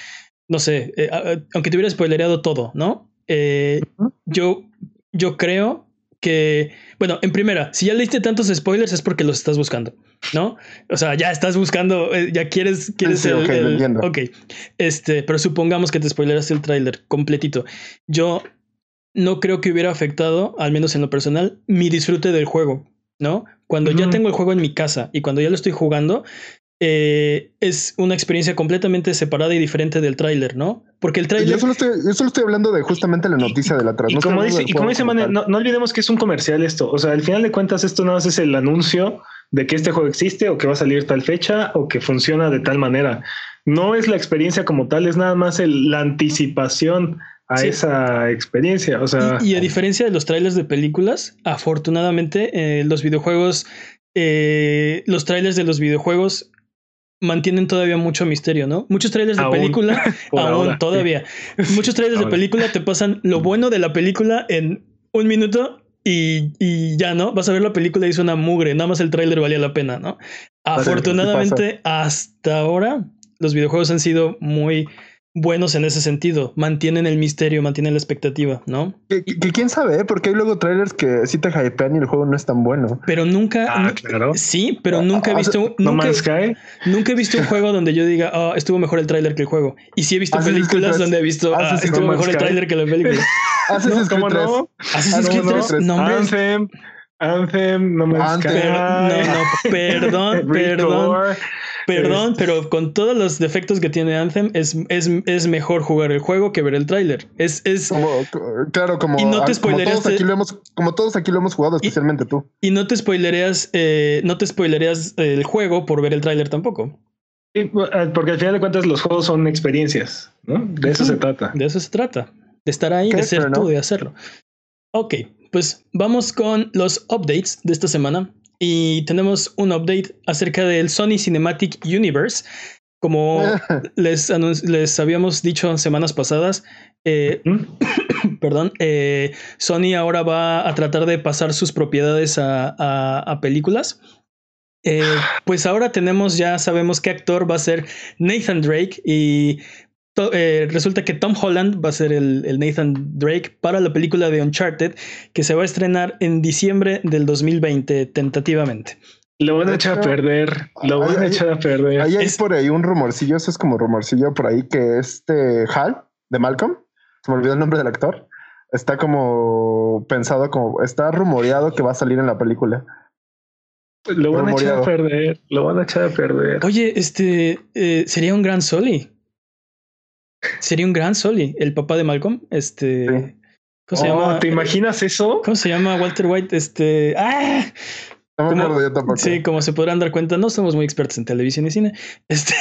no sé, eh, aunque te hubiera spoilerado todo, ¿no? Eh, yo, yo creo que, bueno, en primera, si ya leíste tantos spoilers es porque los estás buscando, ¿no? O sea, ya estás buscando, eh, ya quieres, quieres sí, el, ok, este, pero supongamos que te spoileraste el tráiler completito. Yo no creo que hubiera afectado, al menos en lo personal, mi disfrute del juego, ¿no? Cuando ya tengo el juego en mi casa y cuando ya lo estoy jugando, eh, es una experiencia completamente separada y diferente del tráiler, ¿no? Porque el tráiler... Yo, solo estoy, yo solo estoy hablando de justamente la noticia de la Y, como dice, y como dice Mane, no, no, olvidemos que es un comercial esto. O sea, al final de cuentas esto nada más es el anuncio de que este juego existe o que va a salir tal fecha o que funciona de tal manera. No es la experiencia como tal, es nada más el, la anticipación a sí. esa experiencia. O sea, y, y, a diferencia de los trailers de películas, afortunadamente eh, los videojuegos, eh, los trailers de los videojuegos mantienen todavía mucho misterio, ¿no? Muchos trailers de Aún. película, aún ahora, todavía. Muchos trailers de película te pasan lo bueno de la película en un minuto y, y ya, ¿no? Vas a ver la película y es una mugre, nada más el tráiler valía la pena, ¿no? Afortunadamente, hasta ahora, los videojuegos han sido muy buenos en ese sentido. Mantienen el misterio, mantienen la expectativa, ¿no? Que, que quién sabe, ¿eh? porque hay luego trailers que sí te hypean y el juego no es tan bueno. Pero nunca. Ah, claro. Sí, pero nunca he Ah, visto. No nunca, Man's Sky. nunca he visto un juego donde yo diga, ah, estuvo mejor el tráiler que el juego. Y sí he visto Assassin's películas donde he visto, ah, Assassin's estuvo mejor el Sky. tráiler que la película. Assassin's ¿Cómo Creed 3. no? Assassin's Ah, Creed no, 3, no. no, Anthem, Anthem, No Man's Anthem. Sky. pero- no, no, perdón, perdón. Perdón, pero con todos los defectos que tiene Anthem, es, es, es mejor jugar el juego que ver el tráiler. Es, es, Como, claro, como, Y no te como todos aquí lo hemos, como todos aquí lo hemos jugado, especialmente tú. y no te spoilereas, eh, no te spoilereas el juego por ver el tráiler tampoco. Sí, eh, Porque al final de cuentas los juegos son experiencias, ¿no? De eso se trata. De eso se trata. De estar ahí, de ser pero tú, no. de hacerlo. Ok, pues vamos con los updates de esta semana. Y tenemos un update acerca del Sony Cinematic Universe. Como les, les habíamos dicho semanas pasadas, eh, perdón, eh, Sony ahora va a tratar de pasar sus propiedades a, a- a películas. Eh, pues ahora tenemos, ya sabemos qué actor va a ser Nathan Drake y to- eh, resulta que Tom Holland va a ser el, el Nathan Drake para la película de Uncharted que se va a estrenar en diciembre del 2020 tentativamente. Lo van a echar a perder. Lo van a echar a perder. Ahí hay Es- por ahí un rumorcillo, eso es como rumorcillo por ahí, que este Hal de Malcolm, se me olvidó el nombre del actor, está como pensado como, está rumoreado que va a salir en la película. Lo van a echar a perder. Lo van a echar a perder. Oye, este eh, sería un gran Soli. Sería un gran Soli, el papá de Malcolm. Este. Sí. ¿Cómo se Oh, llama? ¿Te imaginas eso? ¿Cómo se llama Walter White? Este. ¡Ah! No me acuerdo yo tampoco. Sí, como se podrán dar cuenta, no somos muy expertos en televisión y cine. Este.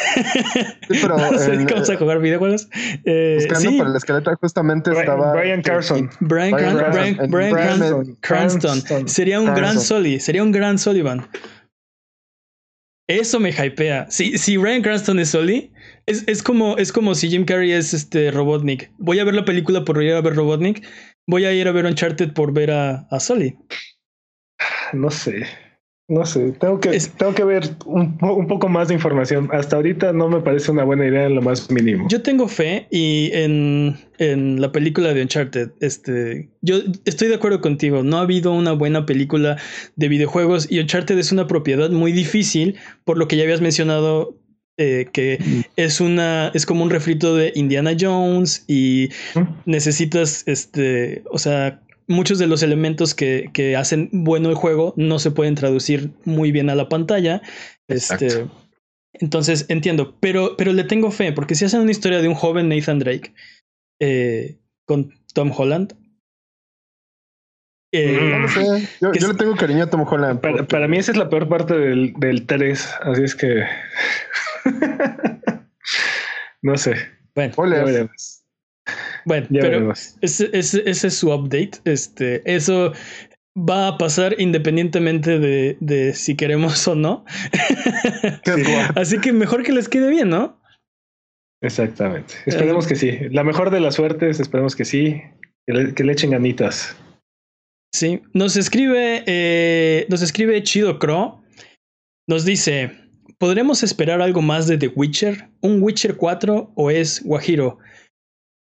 Sí, pero nos en- dedicamos a jugar videojuegos. Eh, Buscando sí, para el esqueleto justamente Brian, estaba... Brian Carson. Brian, Brian Cran- Brian, Cranston. Brian Brian Cran- Cranston. Cranston. Sería un gran. Sully. Sería un gran Sullivan. Eso me hypea. Si, si Brian Cranston es Sully, es, es, como, es como si Jim Carrey es este Robotnik. Voy a ver la película por ir a ver Robotnik. Voy a ir a ver Uncharted por ver a, a Sully. No sé. No sé. Tengo que, Es- tengo que ver un, un poco más de información. Hasta ahorita no me parece una buena idea en lo más mínimo. Yo tengo fe y en, en la película de Uncharted, este, yo estoy de acuerdo contigo. No ha habido una buena película de videojuegos y Uncharted es una propiedad muy difícil, por lo que ya habías mencionado eh, que es una, es como un refrito de Indiana Jones y necesitas, este, o sea, muchos de los elementos que, que, hacen bueno el juego no se pueden traducir muy bien a la pantalla. Este, entonces entiendo, pero, pero le tengo fe, porque si hacen una historia de un joven Nathan Drake eh, con Tom Holland. Eh, mm. sé. Yo, le tengo cariño a Tom Holland. Para, mí esa es la peor parte del, del 3, así es que... no sé. Bueno, Bueno, pero ese, ese, ese, es su update. Este, eso va a pasar independientemente de, de si queremos o no. Así que mejor que les quede bien, ¿no? Exactamente. Esperemos que sí. La mejor de las suertes, esperemos que sí. Que le, que le echen ganitas. Sí. Nos escribe, eh, nos escribe Chido Crow. Nos dice: ¿Podremos esperar algo más de The Witcher? ¿Un Witcher 4 o es Guajiro?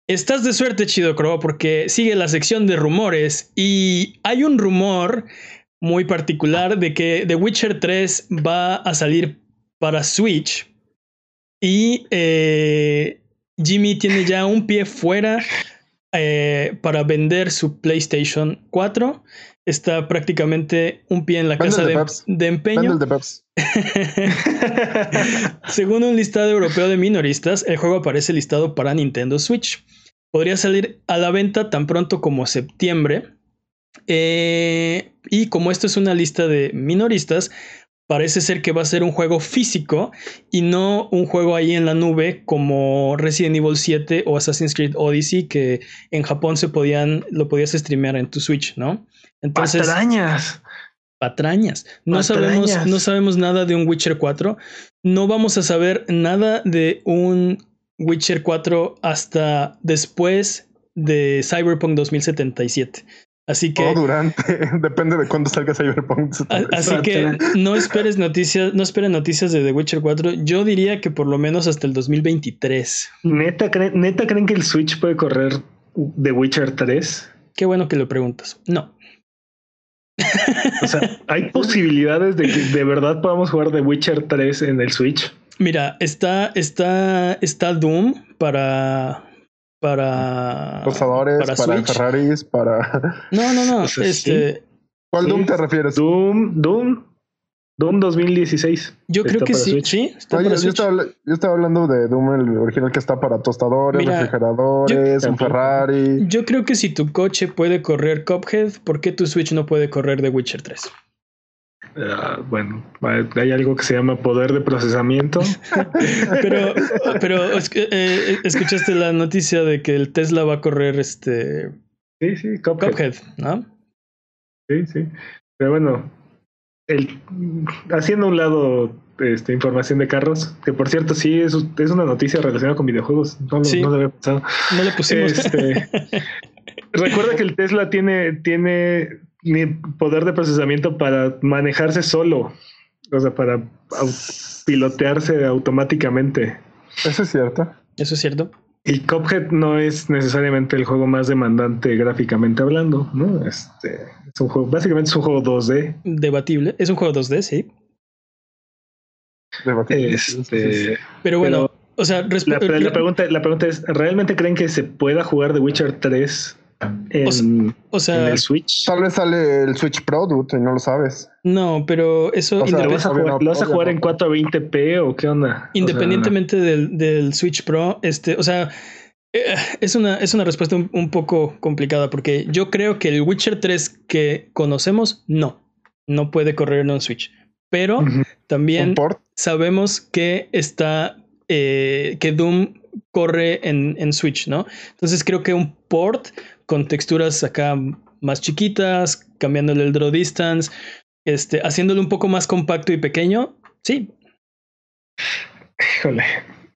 Estás de suerte, Chido Crow, porque sigue la sección de rumores y hay un rumor muy particular de que The Witcher 3 va a salir para Switch y eh, Jimmy tiene ya un pie fuera eh, para vender su PlayStation 4. Está prácticamente un pie en la casa de, de, empeño. Según un listado europeo de minoristas, el juego aparece listado para Nintendo Switch podría salir a la venta tan pronto como septiembre. Eh, y como esto es una lista de minoristas, parece ser que va a ser un juego físico y no un juego ahí en la nube como Resident Evil 7 o Assassin's Creed Odyssey que en Japón se podían lo podías streamear en tu Switch, ¿no? Entonces patrañas. Patrañas. No sabemos no sabemos nada de un Witcher 4. No vamos a saber nada de un Witcher 4 hasta después de Cyberpunk 2077. Así que. O durante, depende de cuándo salga Cyberpunk. Así que no esperes noticias, no esperen noticias de The Witcher 4. Yo diría que por lo menos hasta el 2023. ¿Neta, ¿Neta creen que el Switch puede correr The Witcher 3? Qué bueno que lo preguntas. No. O sea, ¿hay posibilidades de que de verdad podamos jugar The Witcher 3 en el Switch? Mira, está, está, está Doom para. Para. Posadores, para, Ferraris, para. No, no, no. este. ¿Cuál Doom te refieres? Doom, Doom. Doom 2016. Yo creo que sí, sí. Está yo, estaba, yo, estaba, hablando de Doom, el original que está para tostadores, refrigeradores, un Ferrari. Yo creo que si tu coche puede correr Cuphead, ¿por qué tu Switch no puede correr The Witcher 3? Ah, bueno, hay algo que se llama poder de procesamiento. pero, pero eh, escuchaste la noticia de que el Tesla va a correr este. Sí, sí, Cuphead, ¿no? Sí, sí. Pero bueno, el, haciendo un lado este, información de carros, que por cierto sí es, es una noticia relacionada con videojuegos. No, no, había pasado. No le pusimos. Este, recuerda que el Tesla tiene, tiene ni poder de procesamiento para manejarse solo, o sea, para pilotearse automáticamente. Eso es cierto. Eso es cierto. Y Cuphead no es necesariamente el juego más demandante gráficamente hablando, ¿no? Este es un juego, básicamente es un juego 2D. Debatible. Es un juego 2D, sí. Debatible. Este, pero bueno, o sea, la, pregunta, la pregunta es: ¿realmente creen que se pueda jugar The Witcher 3 en, o, sea, el Switch. Tal vez sale el Switch Pro, dude, y no lo sabes. No, pero eso. ¿Lo vas a jugar, en 420p o qué onda? Independientemente del, del, Switch Pro, este, o sea, eh, es una, es una respuesta un, poco complicada porque yo creo que el Witcher 3 que conocemos, no, no puede correr en un Switch. Pero también sabemos que está, eh, que Doom corre en, en Switch, ¿no? Entonces creo que un port con texturas acá más chiquitas, cambiándole el draw distance, este, haciéndolo un poco más compacto y pequeño, sí. Híjole,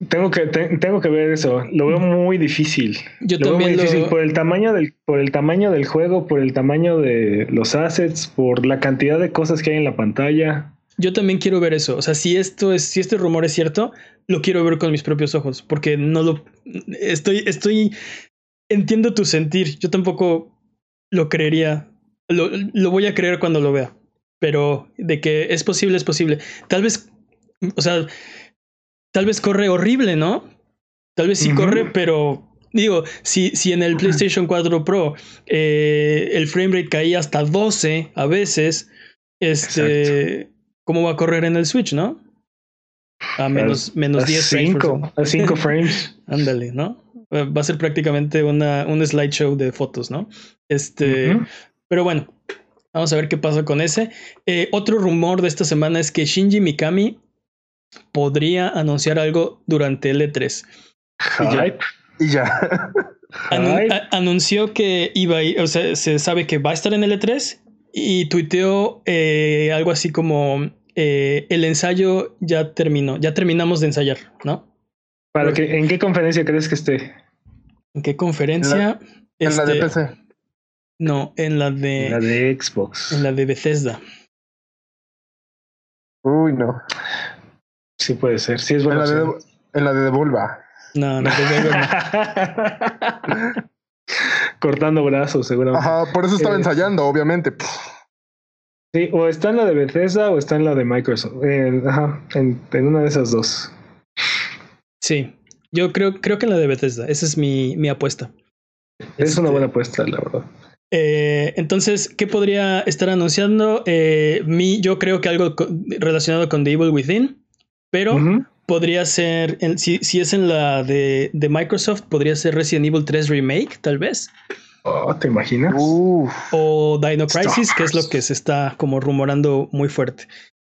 tengo que, tengo que ver eso. Lo veo muy difícil. Yo también veo muy difícil por el tamaño del, por el tamaño del juego, por el tamaño de los assets, por la cantidad de cosas que hay en la pantalla. Yo también quiero ver eso. O sea, si esto es, si este rumor es cierto, lo quiero ver con mis propios ojos, porque no lo estoy, estoy entiendo tu sentir. Yo tampoco lo creería. Lo, lo, voy a creer cuando lo vea. Pero de que es posible, es posible. Tal vez, o sea, tal vez corre horrible, ¿no? Tal vez sí corre, pero Digo, si, si en el PlayStation 4 Pro eh, el framerate caía hasta 12 a veces, este, ¿cómo va a correr en el Switch, no? A menos, menos 10 5, a 5 frames. Ándale, ¿no? Va a ser prácticamente una, un slideshow de fotos, ¿no? Este, pero bueno, vamos a ver qué pasa con ese. Eh, otro rumor de esta semana es que Shinji Mikami podría anunciar algo durante el E3. Y ya. anunció que iba a o sea, se sabe que va a estar en el E3 y tuiteó eh, algo así como eh, el ensayo ya terminó, ya terminamos de ensayar, ¿no? ¿Para que, ¿En qué conferencia crees que esté? ¿En qué conferencia? En la, de este, PC. No, en la de. En la de Xbox. En la de Bethesda. Uy, no. Sí puede ser, sí es bueno. En la de, en la de Devolva. No, no, Cortando brazos, seguramente. Ajá, por eso estaba eh, ensayando, obviamente. Sí, o está en la de Bethesda o está en la de Microsoft. ajá, en, una de esas dos. Sí, yo creo, creo que en la de Bethesda. Esa es mi, mi apuesta. Es una este, buena apuesta, la verdad. Eh, entonces, ¿qué podría estar anunciando? Eh, mi, yo creo que algo relacionado con The Evil Within, pero podría ser, si, si, es en la de, de, Microsoft, podría ser Resident Evil 3 Remake, tal vez. Oh, ¿Te imaginas? O Dino Crisis, que es lo que se está como rumorando muy fuerte.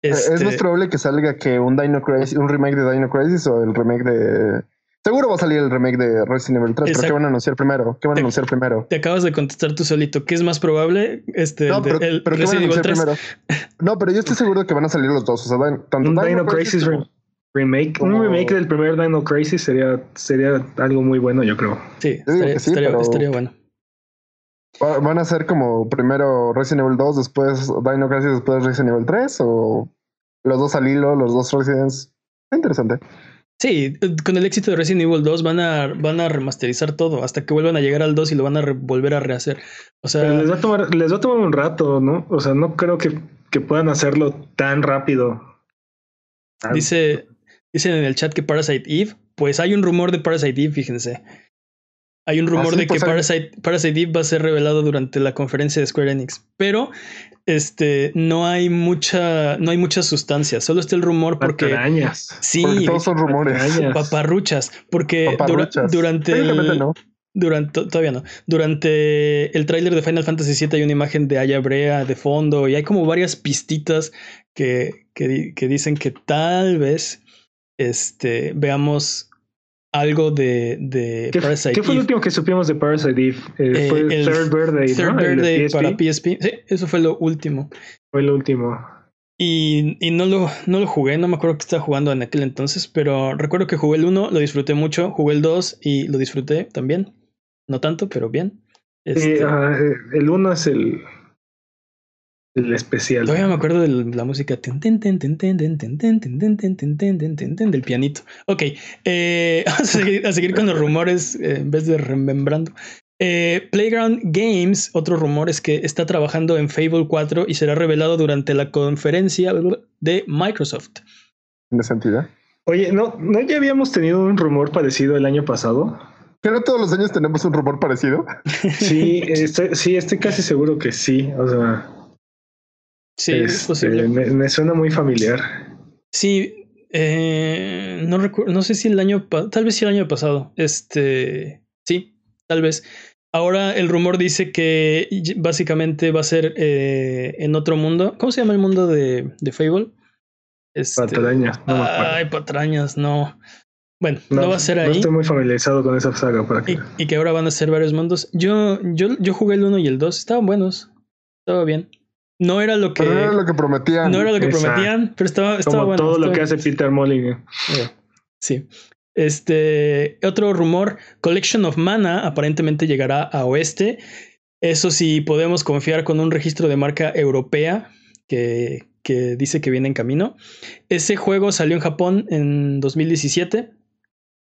Es más este probable que salga que un Dino Crisis, un remake de Dino Crisis o el remake de. Seguro va a salir el remake de Resident Evil 3, pero ¿qué van a anunciar primero? ¿Qué van a anunciar primero? Te acabas de contestar tú solito. ¿Qué es más probable? Este, no, pero, el, ¿qué van a anunciar primero? No, pero yo estoy seguro que van a salir los dos. O sea, tanto un Dino, Crisis, remake. Un remake del primer Dino Crisis sería, sería algo muy bueno, yo creo. Sí, estaría, bueno. ¿Van a ser como primero Resident Evil 2, después Dino Crisis, después Resident Evil 3? ¿O los dos al hilo, los dos Residents? Interesante. Sí, con el éxito de Resident Evil 2 van a, van a remasterizar todo hasta que vuelvan a llegar al 2 y lo van a volver a rehacer. O sea, les va a tomar, les va a tomar un rato, ¿no? O sea, no creo que, que puedan hacerlo tan rápido. Dice, dicen en el chat que Parasite Eve, pues hay un rumor de Parasite Eve, fíjense. Hay un rumor ah, de que pues Parasite, Parasite Eve va a ser revelado durante la conferencia de Square Enix, pero este no hay mucha no hay mucha sustancia, solo está el rumor porque Sí, todos son rumores. Paparruchas, porque durante durante todavía no. Durante el tráiler de Final Fantasy VII hay una imagen de Aya Brea de fondo y hay como varias pistitas que, que, que dicen que tal vez este veamos algo de, de ¿Qué, Parasite ¿Qué fue lo último que supimos de Parasite Eve? Eh, fue el Third Birthday, Third Birthday para PSP. Sí, eso fue lo último. Fue lo último. Y, y, no, lo, no lo jugué, no me acuerdo que estaba jugando en aquel entonces, pero recuerdo que jugué el 1, lo disfruté mucho, jugué el 2 y lo disfruté también. No tanto, pero bien. Este... el 1 es el, el especial. Todavía me acuerdo de la música del pianito. Ok, eh, vamos a seguir, con los rumores en vez de remembrando. Eh, Playground Games, otro rumor es que está trabajando en Fable 4 y será revelado durante la conferencia de Microsoft. ¿En sentido? Oye, ¿no, ¿no ya habíamos tenido un rumor parecido el año pasado? ¿Pero todos los años tenemos un rumor parecido? Sí, estoy, sí, estoy casi seguro que sí. O sea, Sí, es este, posible. Me, suena muy familiar. Sí, eh, no recuerdo, no sé si el año, tal vez sí el año pasado. Este, sí, tal vez. Ahora el rumor dice que básicamente va a ser eh, en otro mundo. ¿Cómo se llama el mundo de, de Fable? Este, patrañas. No ay, patrañas, no. Bueno, no, va a ser ahí. No estoy muy familiarizado con esa saga. Para que... y, que ahora van a ser varios mundos. Yo, yo, yo jugué el 1 y el 2. Estaban buenos. Estaba bien. No era lo que. no era lo que prometían. No era lo que prometían, pero estaba, estaba Como Todo lo que hace Peter Molyneux. Sí. Este. Otro rumor: Collection of Mana aparentemente llegará a Oeste. Eso sí, podemos confiar con un registro de marca europea que, que dice que viene en camino. Ese juego salió en Japón en 2017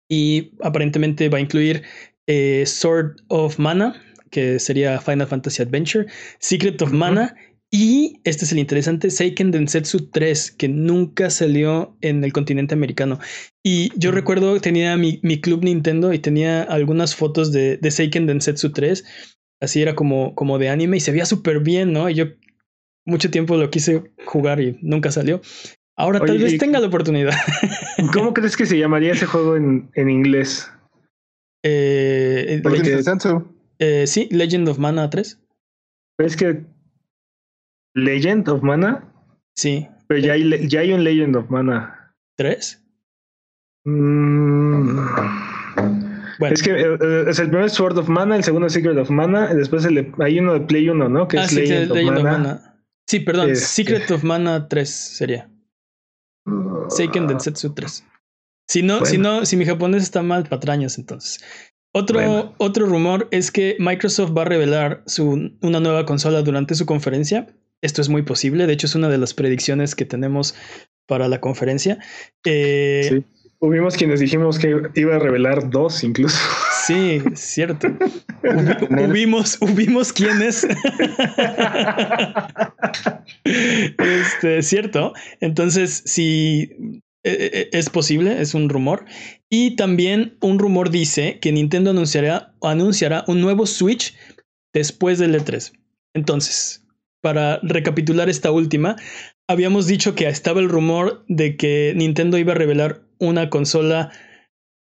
y aparentemente va a incluir eh, Sword of Mana, que sería Final Fantasy Adventure, Secret of Mana Y este es el interesante Seiken Densetsu 3, que nunca salió en el continente americano. Y yo recuerdo tenía mi, mi, club Nintendo y tenía algunas fotos de, de Seiken Densetsu 3. Así era como, como de anime y se veía súper bien, ¿no? Y yo mucho tiempo lo quise jugar y nunca salió. Ahora tal vez tenga la oportunidad. ¿Cómo crees que se llamaría ese juego en, en inglés? Eh, eh, sí, Legend of Mana 3. Es que Legend of Mana. Sí. Pero ya hay, ya hay un Legend of Mana. ¿Tres? Mm. Bueno. Es que eh, eh, es el primer Sword of Mana, el segundo Secret of Mana, y después el, hay uno de Play 1, ¿no? Que ah, es sí, Legend, Legend of, of Mana. Sí, perdón, Este. Secret of Mana 3 sería. Seiken Densetsu 3. Si no, si no, si mi japonés está mal, patrañas entonces. Otro, Bueno. otro rumor es que Microsoft va a revelar su, una nueva consola durante su conferencia. Esto es muy posible. De hecho, es una de las predicciones que tenemos para la conferencia. Eh, Sí. Hubimos quienes dijimos que iba a revelar dos incluso. Sí, cierto. Hubi- hubimos, hubimos quiénes. este, cierto. Entonces, sí, eh, eh, es posible, es un rumor. Y también un rumor dice que Nintendo anunciará, anunciará un nuevo Switch después del E3. Entonces, para recapitular esta última, habíamos dicho que estaba el rumor de que Nintendo iba a revelar una consola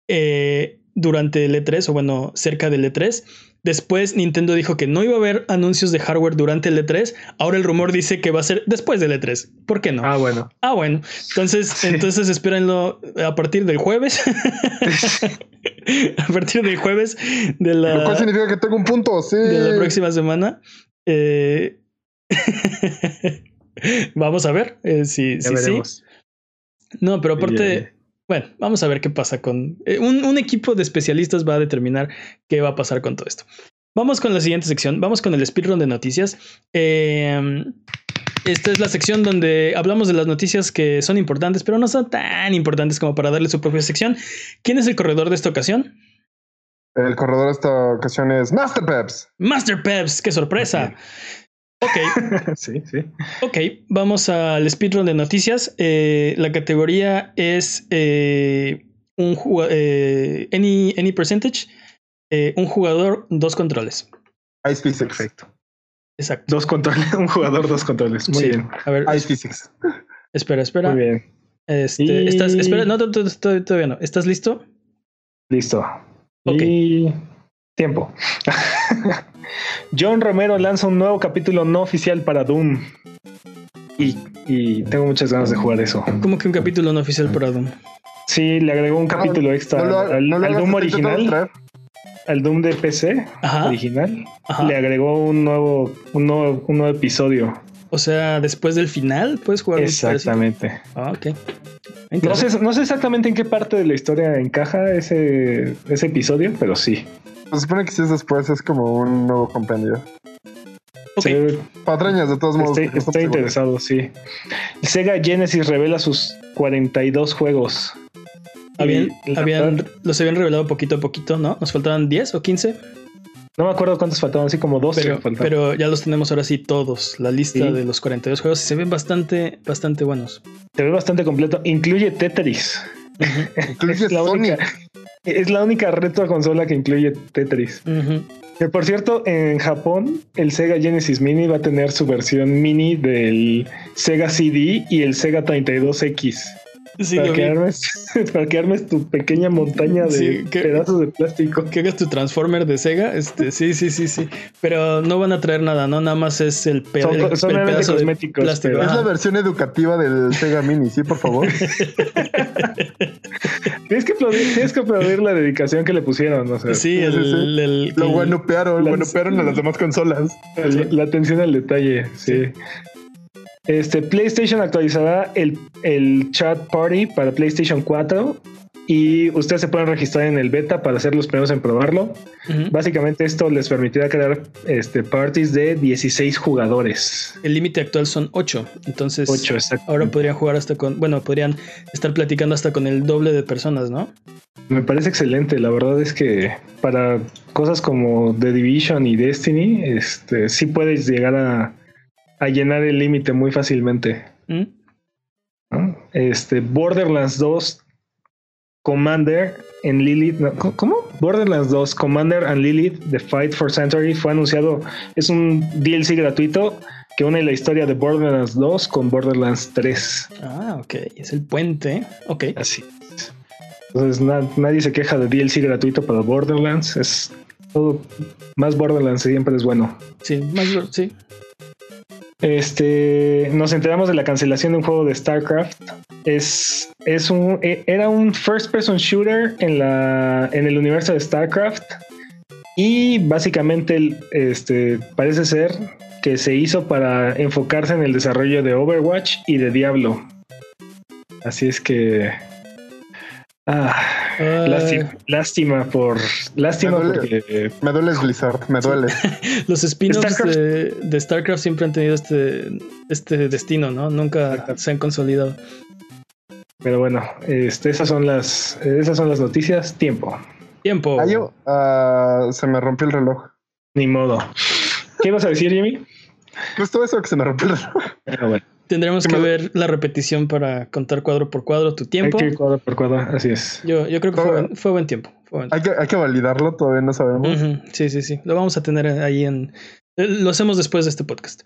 eh, durante el E3, o bueno, cerca del E3. Después Nintendo dijo que no iba a haber anuncios de hardware durante el E3. Ahora el rumor dice que va a ser después del E3. ¿Por qué no? Ah, bueno. Ah, bueno. Entonces, Sí. entonces espérenlo a partir del jueves. a partir del jueves de Lo cual la, significa que tengo un punto, sí. de la próxima semana. Eh, Vamos a ver eh, si, si sí. No, pero aparte, bueno, vamos a ver qué pasa con... eh, un, un equipo de especialistas va a determinar qué va a pasar con todo esto. Vamos con la siguiente sección, vamos con el speedrun de noticias. Eh, esta es la sección donde hablamos de las noticias que son importantes, pero no son tan importantes como para darle su propia sección. ¿Quién es el corredor de esta ocasión? El corredor de esta ocasión es Master Peps. Master Peps, qué sorpresa. Ok, sí, sí. Ok, vamos al speedrun de noticias. Eh, la categoría es eh, un eh, any, any percentage, eh, un jugador, dos controles. Ice Physics. Perfecto. Exacto. Dos controles, un jugador, dos controles. Muy Sí. bien. A ver, Ice Physics. espera, espera. Muy bien. Este, Y- estás, espera, no, to- to- to- todavía no. ¿Estás listo? Listo. Ok. Y tiempo. John Romero lanza un nuevo capítulo no oficial para Doom. Y, y tengo muchas ganas de jugar eso. Como que un capítulo no oficial para Doom. Sí, le agregó un capítulo extra No lo, al, no Doom original, al Doom de PC Ajá. original. Ajá. Le agregó un nuevo, un nuevo, un nuevo episodio. O sea, después del final puedes jugar. Exactamente. Ah, ok. No sé, no sé exactamente en qué parte de la historia encaja ese, ese episodio, pero sí. Se supone que si es después, es como un nuevo compendio. Se- Patrañas, de todos modos. Estoy, interesado, sí. Sega Genesis revela sus 42 juegos. Habían, habían- los habían revelado poquito a poquito, ¿no? Nos faltaban 10 o 15. no me acuerdo cuántos faltaban, así como 12 Pero, faltaban. pero ya los tenemos ahora sí todos. La lista Sí. de los 42 juegos y se ven bastante, bastante buenos. Se ve bastante completo. Incluye Tetris. Es, la única, es la única retro consola que incluye Tetris. Que por cierto, en Japón, el Sega Genesis Mini va a tener su versión mini del Sega CD y el Sega 32X. Sí, para, que armes, para que armes tu pequeña montaña de Sí, que- pedazos de plástico. Que hagas tu Transformer de Sega. Este, sí, sí, sí, sí. Pero no van a traer nada, ¿no? Nada más es el, pe- Son- el- son el meramente pedazo de cosméticos, plástico. Es la versión educativa del Sega Mini, sí, por favor. Tienes que aplaudir, tienes que aplaudir la dedicación que le pusieron. O sea, Sí, Sí, el, sí, sí. el- Lo el- guanupearon, la- guanupearon a las demás consolas. el- la atención al detalle. Sí. Este PlayStation actualizará el, el chat party para PlayStation 4 y ustedes se pueden registrar en el beta para ser los primeros en probarlo. Básicamente esto les permitirá crear este, parties de 16 jugadores. El límite actual son 8. Entonces, 8, exacto. ahora podrían jugar hasta con. Bueno, podrían estar platicando hasta con el doble de personas, ¿no? Me parece excelente. La verdad es que para cosas como The Division y Destiny, este, sí puedes llegar a, a llenar el límite muy fácilmente. ¿Mm? ¿no? Este, Borderlands 2 Commander and Lilith. no, ¿cómo-. Borderlands 2 Commander and Lilith The Fight for Century fue anunciado. Es un DLC gratuito que une la historia de Borderlands 2 con Borderlands 3. Ah, ok. Es el puente. Ok. Así. es. Entonces na- nadie se queja de DLC gratuito para Borderlands. Es todo más Borderlands siempre es bueno. Sí, más, sí. Este, nos enteramos de la cancelación de un juego de StarCraft. Es, es un, e- era un first person shooter en, la, en el universo de StarCraft. Y básicamente este, parece ser que se hizo para enfocarse en el desarrollo de Overwatch y de Diablo. Así es que. Ah, lástima, lástima por. Lástima Me duele. porque. Me duele Blizzard, me duele. los spin-offs StarCraft. de, de StarCraft siempre han tenido este, este destino, ¿no? Nunca se han consolidado. Pero bueno, este, esas son las, esas son las noticias. Tiempo. Tiempo. Ah, yo, ah, se me rompió el reloj. Ni modo. ¿Qué vas a decir, Jimmy? Pues todo eso que se me rompió el reloj. Ah, bueno, Tendremos que ver la repetición para contar cuadro por cuadro tu hay tiempo. que ir cuadro por cuadro, así es. Yo, yo creo que fue, buen- fue buen tiempo. fue buen Hay que, hay que validarlo, todavía no sabemos. Sí, sí, sí. Lo vamos a tener ahí en. eh, Lo hacemos después de este podcast.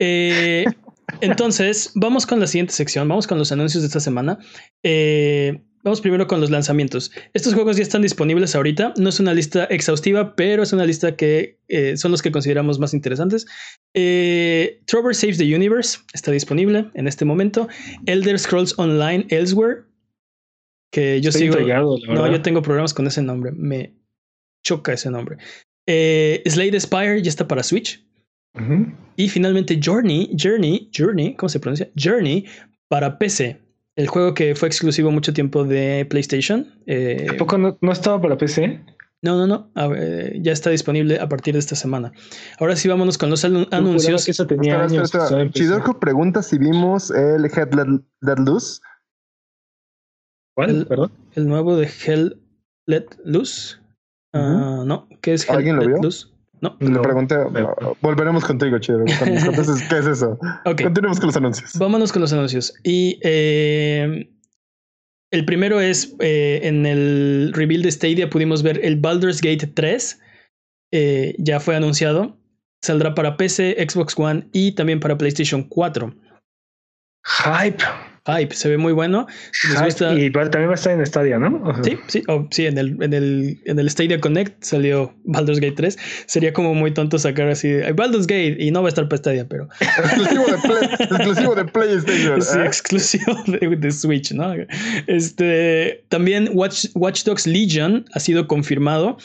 Eh, entonces, vamos con la siguiente sección. Vamos con los anuncios de esta semana. Eh, vamos primero con los lanzamientos. Estos juegos ya están disponibles ahorita. No es una lista exhaustiva, pero es una lista que eh, son los que consideramos más interesantes. Eh, Trover Saves the Universe está disponible en este momento. Elder Scrolls Online Elsewhere. Que yo Estoy sigo. la No, yo tengo problemas con ese nombre. Me choca ese nombre. Eh, Slade Spire ya está para Switch. Y finalmente Journey, Journey, Journey, ¿cómo se pronuncia? Journey para PC. El juego que fue exclusivo mucho tiempo de PlayStation. Eh, ¿A poco no, no estaba para PC? no, no, no. a ver, ya está disponible a partir de esta semana. Ahora sí, vámonos con los anu- Yo juraba anuncios. que eso tenía Espera, pregunta si vimos el Head Let, Let Loose. ¿Cuál? el- Perdón. El nuevo de Hell Let Loose. Ah, no, ¿qué es Hell ¿Alguien lo Let vio? Loose? No. Le No. pregunté, Pero- volveremos contigo, nos contestes ¿Qué es eso? Continuemos con los anuncios. Vámonos con los anuncios. Y eh, el primero es eh, en el reveal de Stadia pudimos ver el Baldur's Gate 3. eh, ya fue anunciado. Saldrá para PC, Xbox One y también para PlayStation 4. Hype. Hype, se ve muy bueno. Si les Hype. gusta- Y también va a estar en Stadia, ¿no? O sea, Sí, sí, oh, sí, en el, en, el, en el Stadia Connect salió Baldur's Gate 3. Sería como muy tonto sacar así "Ay, Baldur's Gate y no va a estar para Stadia, pero exclusivo, de Play- exclusivo de PlayStation. Sí, ¿eh? exclusivo de, de Switch, ¿no? Este, también Watch, Watch Dogs Legion ha sido confirmado.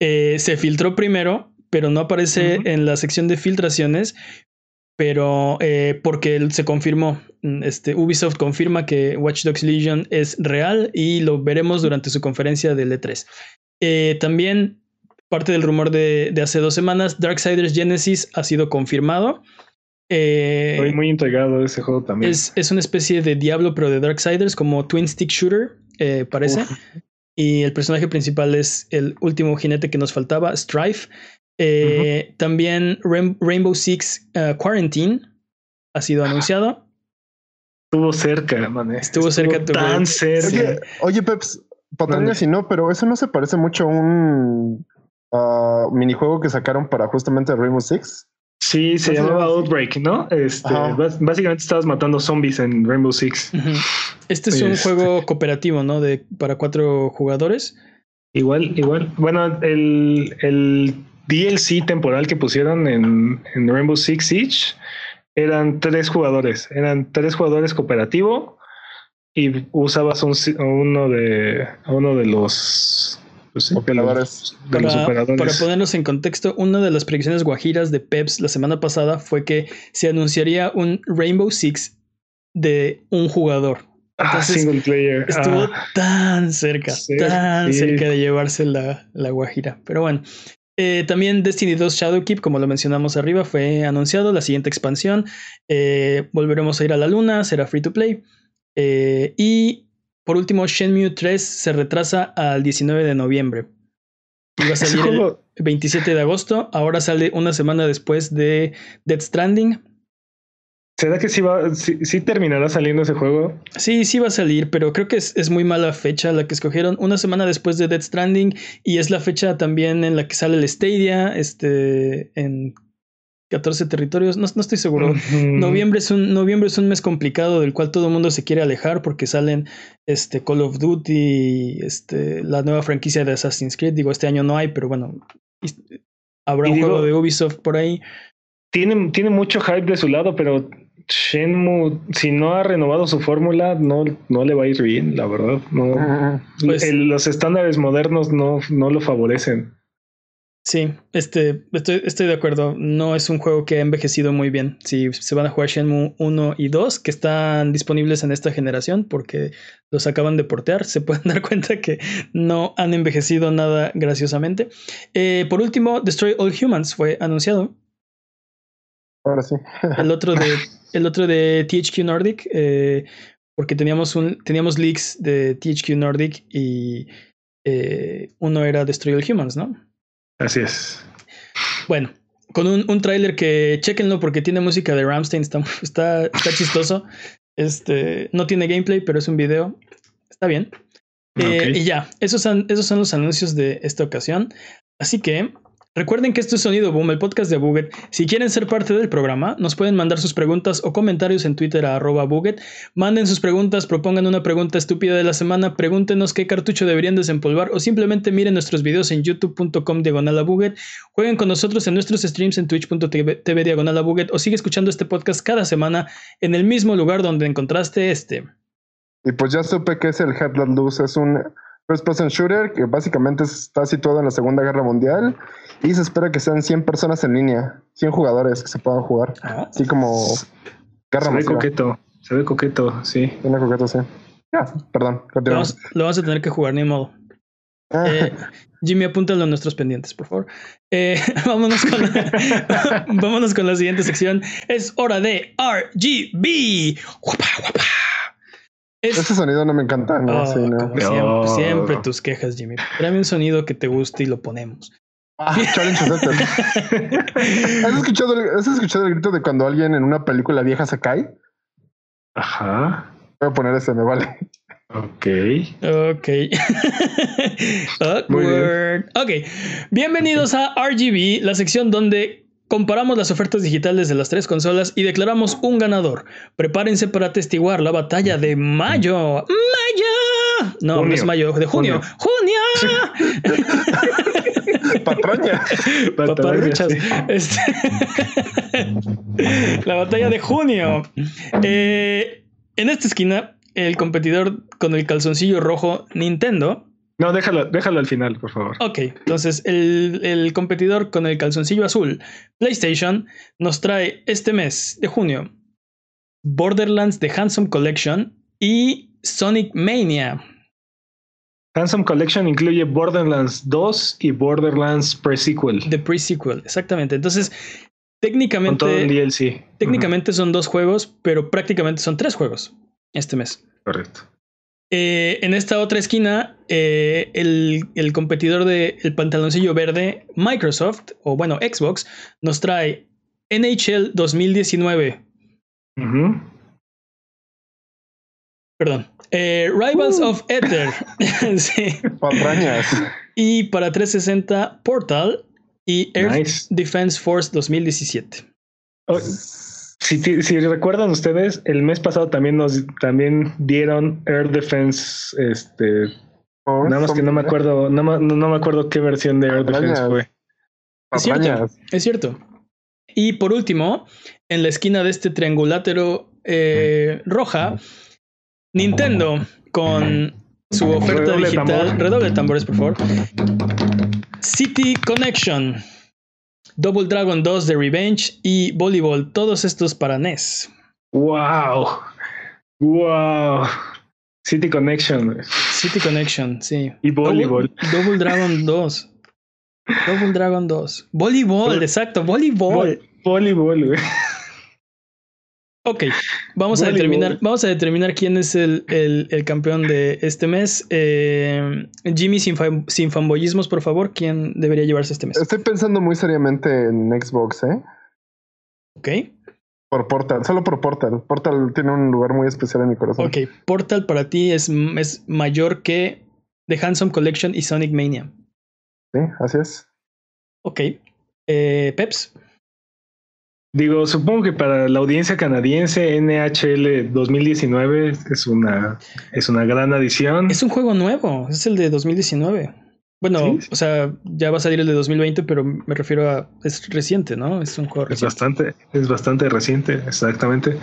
Eh, se filtró primero, pero no aparece en la sección de filtraciones. Pero eh, porque se confirmó, Mm, este, Ubisoft confirma que Watch Dogs Legion es real y lo veremos durante su conferencia del E3. Eh, también, parte del rumor de, de hace dos semanas, Darksiders Genesis ha sido confirmado. Eh, Estoy muy intrigado de ese juego también. es, es una especie de Diablo, pero de Darksiders, como Twin Stick Shooter, eh, parece. Uf. Y el personaje principal es el último jinete que nos faltaba, Strife. Eh, También Rain- Rainbow Six uh, Quarantine ha sido anunciado. Estuvo cerca, man. eh. Estuvo cerca tu tan güey. cerca. Oye, oye, Peps, patrones Mande. si no, pero eso no se parece mucho a un ah, minijuego que sacaron para justamente Rainbow Six. Sí, se Entonces, llamaba. Outbreak, ¿no? Este, básicamente estabas matando zombies en Rainbow Six. Este es un Este. juego cooperativo, ¿no? De, para cuatro jugadores. Igual, igual. Bueno, el, el DLC temporal que pusieron en, en Rainbow Six Siege eran tres jugadores. Eran tres jugadores cooperativo y usabas un, uno de uno de los pues sí, los- Operadores. de los Para, operadores. para ponernos en contexto, una de las predicciones guajiras de Peps la semana pasada fue que se anunciaría un Rainbow Six de un jugador. Ah, single player. Estuvo Ah, tan cerca, Sí, tan sí. cerca de llevarse la, la guajira. Pero bueno. Eh, también Destiny 2 Shadowkeep, como lo mencionamos arriba, fue anunciado la siguiente expansión. Eh, volveremos a ir a la luna, será free to play. Eh, y por último, Shenmue 3 se retrasa al 19 de noviembre. Iba a salir el juego, 27 de agosto, ahora sale una semana después de Dead Stranding. ¿Será que sí, va, sí, terminará saliendo ese juego? Sí, sí va a salir, pero creo que es, es, muy mala fecha la que escogieron. Una semana después de Dead Stranding y es la fecha también en la que sale el Stadia, este, en 14 territorios. No, no estoy seguro. noviembre, es un, noviembre es un mes complicado del cual todo el mundo se quiere alejar porque salen este, Call of Duty, este, la nueva franquicia de Assassin's Creed. Digo, este año no hay, pero bueno, habrá un juego de Ubisoft por ahí. Tiene, tiene mucho hype de su lado, pero Shenmue, si no ha renovado su fórmula, no, no le va a ir bien, la verdad. No, pues los estándares modernos no, no lo favorecen. Sí, este, estoy, estoy de acuerdo. No es un juego que ha envejecido muy bien. Si se van a jugar Shenmue 1 y 2, que están disponibles en esta generación porque los acaban de portear, se pueden dar cuenta que no han envejecido nada graciosamente. Eh, por último, Destroy All Humans fue anunciado. Ahora sí. el otro de el otro de THQ Nordic, eh, porque teníamos, un, teníamos leaks de THQ Nordic y eh, uno era Destroy All Humans, ¿no? Así es. Bueno, con un, un tráiler que chequenlo porque tiene música de Ramstein, está, está, está, chistoso. Este, no tiene gameplay, pero es un video. Está bien. Eh, y ya, esos son, esos son los anuncios de esta ocasión. Así que Recuerden que esto es Sonido Boom, el podcast de Buget. Si quieren ser parte del programa, nos pueden mandar sus preguntas o comentarios en Twitter arroba Buget. Manden sus preguntas, propongan una pregunta estúpida de la semana, pregúntenos qué cartucho deberían desempolvar o simplemente miren nuestros videos en youtube.com diagonal a Buget. Jueguen con nosotros en nuestros streams en twitch.tv diagonal a Buget o sigue escuchando este podcast cada semana en el mismo lugar donde encontraste este. Y pues ya supe que es el Headland Loose, es un first person shooter que básicamente está situado en la Segunda Guerra Mundial y se espera que sean 100 personas en línea, 100 jugadores que se puedan jugar. Ah. Así como guerra Se ve coqueto, se ve coqueto, sí. Tiene coqueto, sí. Ya, perdón. Lo vamos a tener que jugar, ni modo. Ah. Eh, Jimmy, apúntalo en nuestros pendientes, por favor. Eh, vámonos, con la, vámonos con la siguiente sección. Es hora de RGB. Guapa, guapa. Ese sonido no me encanta. No, oh, siempre, siempre, tus quejas, Jimmy. Tráeme un sonido que te guste y lo ponemos. Ah, Challenge ¿Has escuchado, ¿Has escuchado el grito de cuando alguien en una película vieja se cae? Ajá. Voy a poner ese, me vale. Ok. Ok. Awkward. Ok. Bienvenidos a RGB, la sección donde comparamos las ofertas digitales de las tres consolas y declaramos un ganador. Prepárense para atestiguar la batalla de mayo. ¡Mayo! No, no es mayo, de junio. ¡Junio! Patraña. Paparruchas. Este... la batalla de junio. Eh, en esta esquina, el competidor con el calzoncillo rojo, Nintendo. No, déjalo, déjalo al final, por favor. Ok, entonces el, el competidor con el calzoncillo azul, PlayStation, nos trae este mes de junio Borderlands The Handsome Collection y Sonic Mania. Handsome Collection incluye Borderlands 2 y Borderlands Pre-Sequel. The Pre-Sequel, exactamente. Entonces, técnicamente. todo el DLC. Técnicamente son dos juegos, pero prácticamente son tres juegos este mes. Correcto. Eh, en esta otra esquina, eh, el, competidor del el pantaloncillo verde, Microsoft, o bueno, Xbox, nos trae NHL 2019. Perdón. Eh, Rivals uh. of Ether. sí. Y para 360 Portal y Air Defense Force 2017. Si, si, recuerdan ustedes, el mes pasado también nos también dieron Air Defense, este, nada más que no me acuerdo, no, no, me acuerdo qué versión de Air Defense fue. Es cierto, es cierto. Y por último, en la esquina de este triangulátero eh, roja, Nintendo con su oferta digital. Redoble tambores, por favor. City Connection, Double Dragon 2 de Revenge y Volleyball, todos estos para NES. ¡Wow! ¡Wow! City Connection. City Connection, sí. Y Volleyball. Double, Dragon 2. Double Dragon 2. Volleyball, exacto, Volleyball. Volleyball, güey. Ok, vamos a determinar, vamos a determinar quién es el, el, campeón de este mes. Eh, Jimmy, sin, sin fanboyismos, por favor, ¿quién debería llevarse este mes? Estoy pensando muy seriamente en Xbox, ¿eh? Ok. Por Portal, solo por Portal. Portal tiene un lugar muy especial en mi corazón. Ok, Portal para ti es, es mayor que The Handsome Collection y Sonic Mania. Sí, así es. Ok. Eh, Peps. Digo, supongo que para la audiencia canadiense, NHL 2019 es una, es una gran adición. Es un juego nuevo, es el de 2019. Bueno, o sea, ya va a salir el de 2020, pero me refiero a. Es reciente, ¿no? Es un juego reciente. Es bastante, es bastante reciente, exactamente.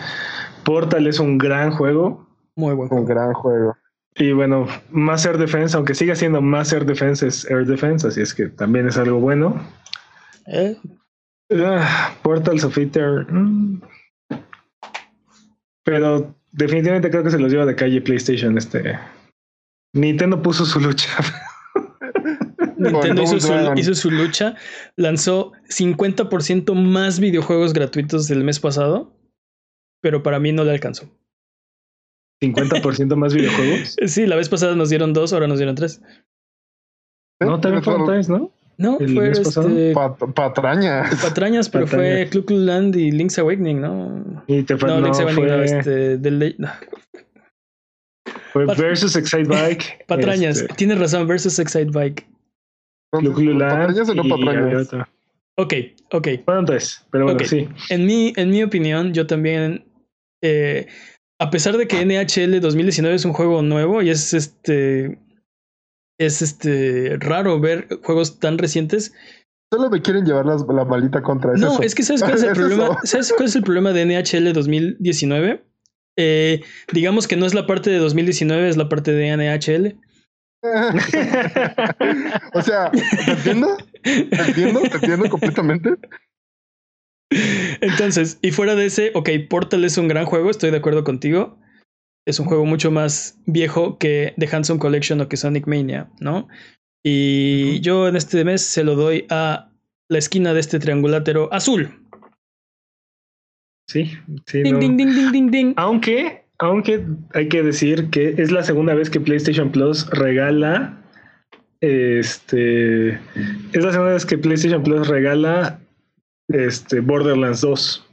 Portal es un gran juego. Muy buen juego. Un gran juego. Y bueno, más Air Defense, aunque siga siendo más Air Defense, es Air Defense, así es que también es algo bueno. Eh, Uh, Portals of Ether. Mm. Pero definitivamente creo que se los lleva de calle PlayStation. Este Nintendo puso su lucha. Nintendo hizo su, hizo su, lucha, lanzó 50% más videojuegos gratuitos del mes pasado, pero para mí no le alcanzó. ¿50% más videojuegos? Sí, la vez pasada nos dieron dos, ahora nos dieron tres. No, también fueron tres, ¿no? No, fue este, patrañas. Patrañas, pero fue Clu Land y Link's Awakening, ¿no? Y te no, Link's Awakening, no, este, del, Fue Versus Excite Bike. Patrañas, este... tienes razón, Versus Excite Bike. ¿Patrañas o no patrañas? Ok, ok. Bueno, entonces, pero bueno, okay. sí. En mi, en mi opinión, yo también, eh, a pesar de que NHL 2019 es un juego nuevo y es este es este raro ver juegos tan recientes. Solo me quieren llevar las, la malita contra eso. No, es que ¿sabes cuál es el problema? ¿Sabes cuál es el problema de NHL 2019? Eh, digamos que no es la parte de 2019, es la parte de NHL. o sea, ¿te entiendo? ¿Te entiendo? ¿Te entiendo completamente? Entonces, y fuera de ese, ok, Portal es un gran juego, estoy de acuerdo contigo es un juego mucho más viejo que The Handsome Collection o que Sonic Mania, ¿no? Y uh -huh. yo en este mes se lo doy a la esquina de este triangulátero azul. Sí, sí. Ding, no. ding, ding, ding, ding, ding. Aunque, aunque hay que decir que es la segunda vez que PlayStation Plus regala. Este. Es la segunda vez que PlayStation Plus regala. Este. Borderlands 2.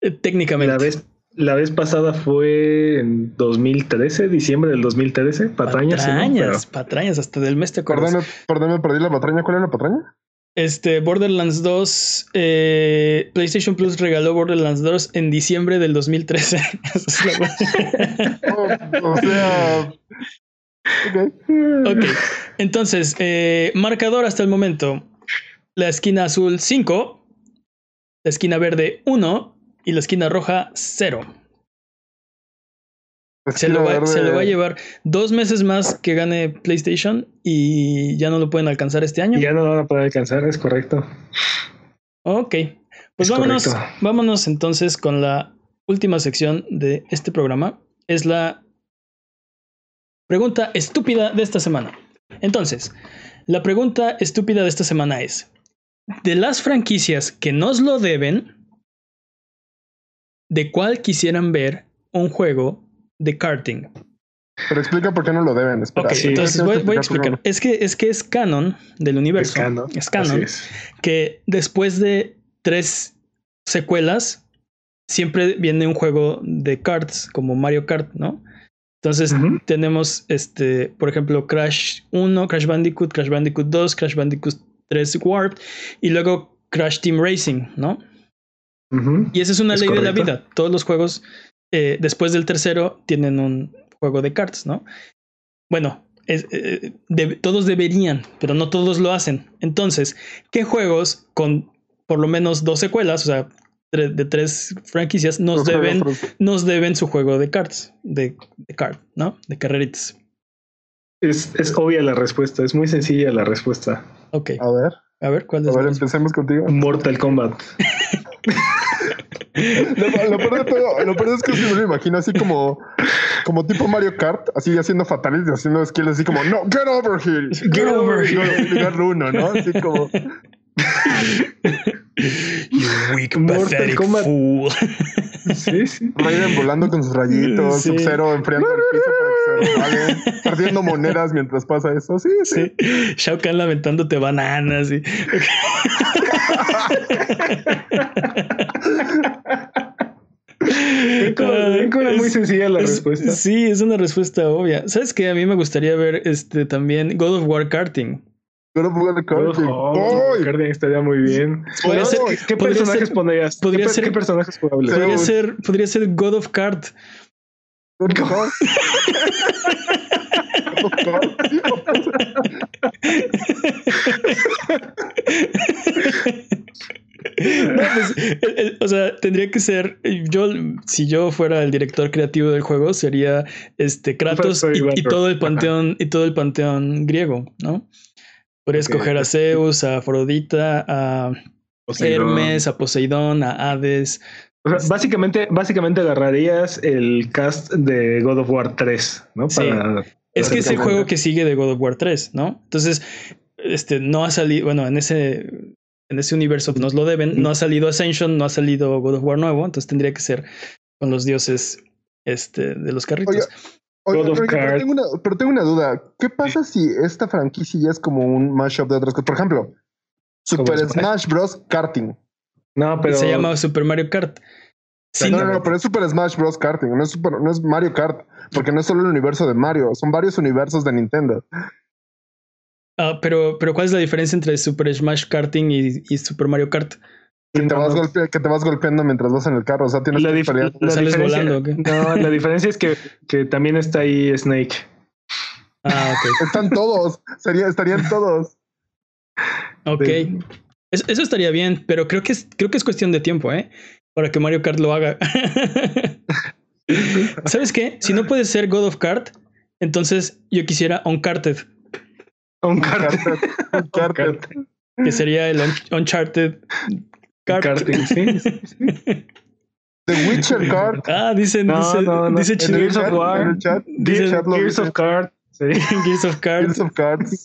Eh, técnicamente. La vez, la vez pasada fue en 2013, diciembre del 2013. Patrañas. Patrañas, ¿no? patrañas, hasta del mes te acuerdas. Perdón, perdón, me perdí la patraña. ¿Cuál era la patraña? Este, Borderlands 2, eh, PlayStation Plus regaló Borderlands 2 en diciembre del 2013. o, o, sea. Okay. ok. Entonces, eh, marcador hasta el momento: la esquina azul 5, la esquina verde 1 y la esquina roja 0. Se lo, va, se lo, va, a llevar dos meses más que gane PlayStation y ya no lo pueden alcanzar este año. Ya no lo van a poder alcanzar, es correcto. Ok, pues es vámonos, correcto. vámonos entonces con la última sección de este programa. Es la pregunta estúpida de esta semana. Entonces, la pregunta estúpida de esta semana es, de las franquicias que nos lo deben, ¿de cuál quisieran ver un juego de karting. Pero explica por qué no lo deben. Espera. Ok, sí, entonces voy, voy, a explicar. Es que, es que es canon del universo. Es canon. Es canon es. que después de tres secuelas siempre viene un juego de karts como Mario Kart, ¿no? Entonces uh -huh. tenemos, este, por ejemplo, Crash 1, Crash Bandicoot, Crash Bandicoot 2, Crash Bandicoot 3 Warped y luego Crash Team Racing, ¿no? Uh -huh. Y esa es una es ley correcto. de la vida. Todos los juegos eh, después del tercero tienen un juego de cartas, ¿no? Bueno, es, eh, de, todos deberían, pero no todos lo hacen. Entonces, ¿qué juegos con por lo menos dos secuelas, o sea, de, de tres franquicias, nos deben, nos deben su juego de cartas, de, de card, ¿no? De carreritas. Es, es, obvia la respuesta, es muy sencilla la respuesta. Ok. A ver. A ver, ¿cuál es? A ver, empecemos contigo. Mortal Kombat. Lo, lo, peor de todo, lo peor es que me lo imagino así como, como tipo Mario Kart, así haciendo fatalities, haciendo skills así como, no, get over here, get, get over here. Lugar uno, ¿no? Así como. You weak, Mortal pathetic Kombat. fool. Sí, sí. Raiden volando con sus rayitos, Sí. Sub-Zero enfriando el piso para que se resbalen, perdiendo monedas mientras pasa eso. Sí, sí. Sí. Shao Kahn lamentándote bananas. y- muy sencilla la es- respuesta. Sí, es una respuesta obvia. ¿Sabes qué? A mí me gustaría ver este también God of War Karting. Oh. Karting estaría muy bien. Podría ser- ¿Qué, qué podría personajes ser- pondrías? podría ¿Qué, ser- ¿Qué personajes jugables? Pero- Podría Zeus. ser, podría ser God of Kart. God of Kart. No, pues, el- el- o sea, tendría que ser. Yo, si yo fuera el director creativo del juego, sería este Kratos y, todo el panteón y todo el panteón griego, ¿no? Podría Ok. escoger a Zeus, a Afrodita, a Poseidón. Hermes, a Poseidón, a Hades. O sea, básicamente, básicamente agarrarías el cast de God of War 3, ¿no? Sí. Para- Es que es el juego que sigue de God of War 3, ¿no? Entonces, este no ha salido, bueno, en ese en ese universo nos lo deben, no ha salido Ascension, no ha salido God of War nuevo, entonces tendría que ser con los dioses este de los carritos. Oye, Oye, God of pero, tengo una, pero tengo una duda. ¿Qué pasa si esta franquicia ya es como un mashup de otras cosas? Por ejemplo, Super Smash Bros. Karting. No, pero. Se llama Super Mario Kart. Sí, no, no, no, pero es Super Smash Bros. Karting. No es, Super- no es Mario Kart. Porque no es solo el universo de Mario. Son varios universos de Nintendo. ah, pero, pero ¿cuál es la diferencia entre Super Smash Karting y, y Super Mario Kart? Que te, vas no. golpe- que te vas golpeando mientras vas en el carro. O sea, tienes La, que dif- pelear. la ¿Sales diferencia, volando o qué? No, la diferencia es que, que también está ahí Snake. Ah, ok. Están todos. Sería, estarían todos. Ok. Es- eso estaría bien, pero creo que es, creo que es cuestión de tiempo, ¿eh? Para que Mario Kart lo haga. ¿Sabes qué? Si no puede ser God of Kart, entonces yo quisiera Uncharted, Un kart. Karting. Karting. que sería el Un- Uncharted Kart. Karting, sí. sí, sí. The Witcher Kart. Ah, dicen, No, dice, no, no. dice En Chino- Gears of chat- War. en el chat, Dice el chat Gears of Kart. Sí, Gears of Kart. Gears of Cards.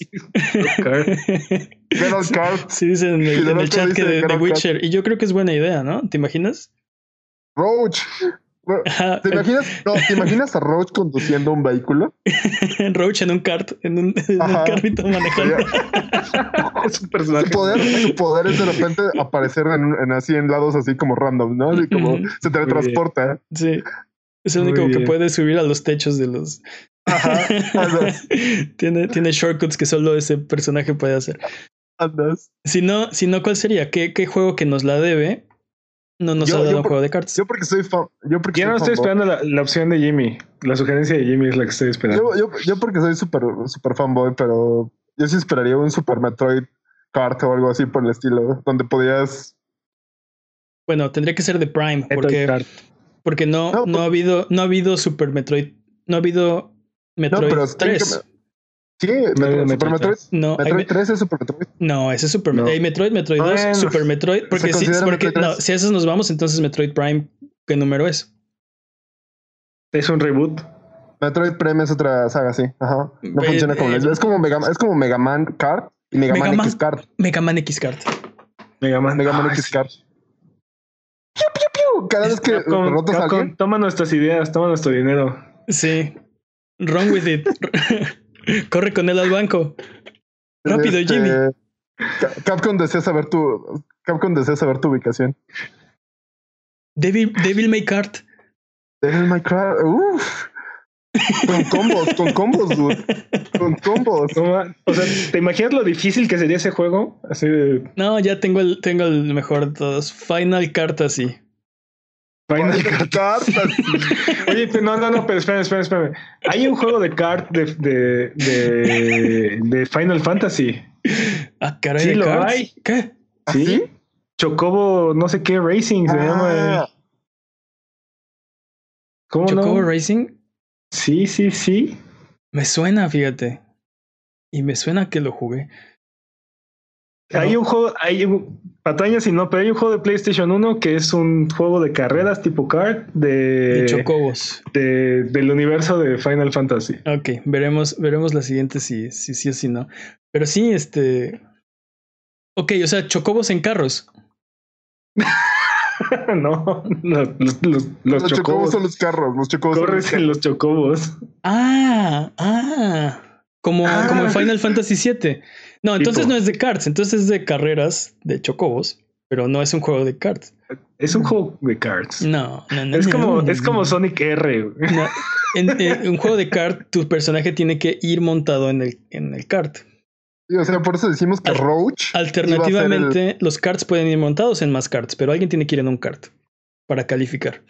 Geralt Kart. Sí, dicen en el, en el chat que de, de Geralt Witcher. Y yo creo que es buena idea, ¿no? ¿Te imaginas? Roach. ¿Te imaginas? No, ¿te imaginas a Roach conduciendo un vehículo? Roach en un kart, en un, en un carrito manejando. Es un personaje. Su poder, su poder es de repente aparecer en, en así en lados así como random, ¿no? Así como se teletransporta. Sí. Es el único que puede subir a los techos de los. Ajá. Andas. tiene, tiene shortcuts que solo ese personaje puede hacer. Andas. Si no, si no, ¿cuál sería? ¿Qué, qué juego que nos la debe? No nos Yo- ha dado yo un por- juego de cartas. Yo porque soy fan. Yo porque Yo soy no estoy fanboy. esperando la, la opción de Jimmy. La sugerencia de Jimmy es la que estoy esperando. Yo, yo, yo porque soy súper super fanboy, pero yo sí esperaría un Super Metroid Kart o algo así por el estilo, donde podías. Bueno, tendría que ser de Prime, porque, porque no, No, no, ha habido, no ha habido Super Metroid. No ha habido No, Metroid pero 3. Sí, Metroid- Metroid Super Metroid. No, hay Metroid me- 3 es Super Metroid. no, ese es Super No. Metroid. Hay Metroid, Metroid 2, Bueno, Super Metroid. Porque, si, porque Metroid no, 3. si a esos nos vamos, entonces Metroid Prime, ¿qué número es? Es un reboot. Metroid Prime es otra saga, sí. Ajá. No Eh, funciona como eh, Es como Mega, es como Mega Man Kart y Mega, Mega Man Man. X Kart. Mega Man X Kart. Mega Man. Mega Man Ay, X sí. Kart. Piu, piu, piu. Cada vez que a Capcom, alguien, toma nuestras ideas, toma nuestro dinero. Sí. Run with it. Corre con él al banco. Rápido, este, Jimmy. Ca- Capcom desea saber tu Capcom desea saber tu ubicación. Devil, Devil May Kart. Devil May Cry. Uf. Con combos, con combos, dude. Con combos. No o sea, ¿te imaginas lo difícil que sería ese juego? Así de No, ya tengo el, tengo el mejor de todos. Final Kart así. Final Kart. Cartas. Oye, pero no, no, no, pero espérame, espérame, espérame. Hay un juego de kart de, de, de, de Final Fantasy. Ah, caray. Sí, de lo hay. ¿Qué? ¿Sí? ¿Así? Chocobo, no sé qué, Racing se llama. Ah, ¿Cómo Chocobo no? Racing. Sí, sí, sí. Me suena, fíjate. Y me suena que lo jugué. Hay un juego, hay un, patañas y no, pero hay un juego de PlayStation 1 que es un juego de carreras tipo kart de, De Chocobos. de- del universo de Final Fantasy. Ok, veremos, veremos la siguiente si si sí o si no. Pero sí, este. Ok, o sea, chocobos en carros. no, los, los, los, Los chocobos chocobos. son los carros, los chocobos son los Corres en los chocobos. Ah, ah. Como, Ah. como en Final Fantasy VII. No, entonces Tipo. no es de karts, entonces es de carreras de chocobos, pero no es un juego de karts. Es un juego de cards. No, no, no. Es no, como, no, es como no. Sonic R. En, en un juego de kart, tu personaje tiene que ir montado en el, en el kart. Sí, o sea, por eso decimos que Al- Roach. iba a ser el- Alternativamente, los karts pueden ir montados en más karts, pero alguien tiene que ir en un kart para calificar.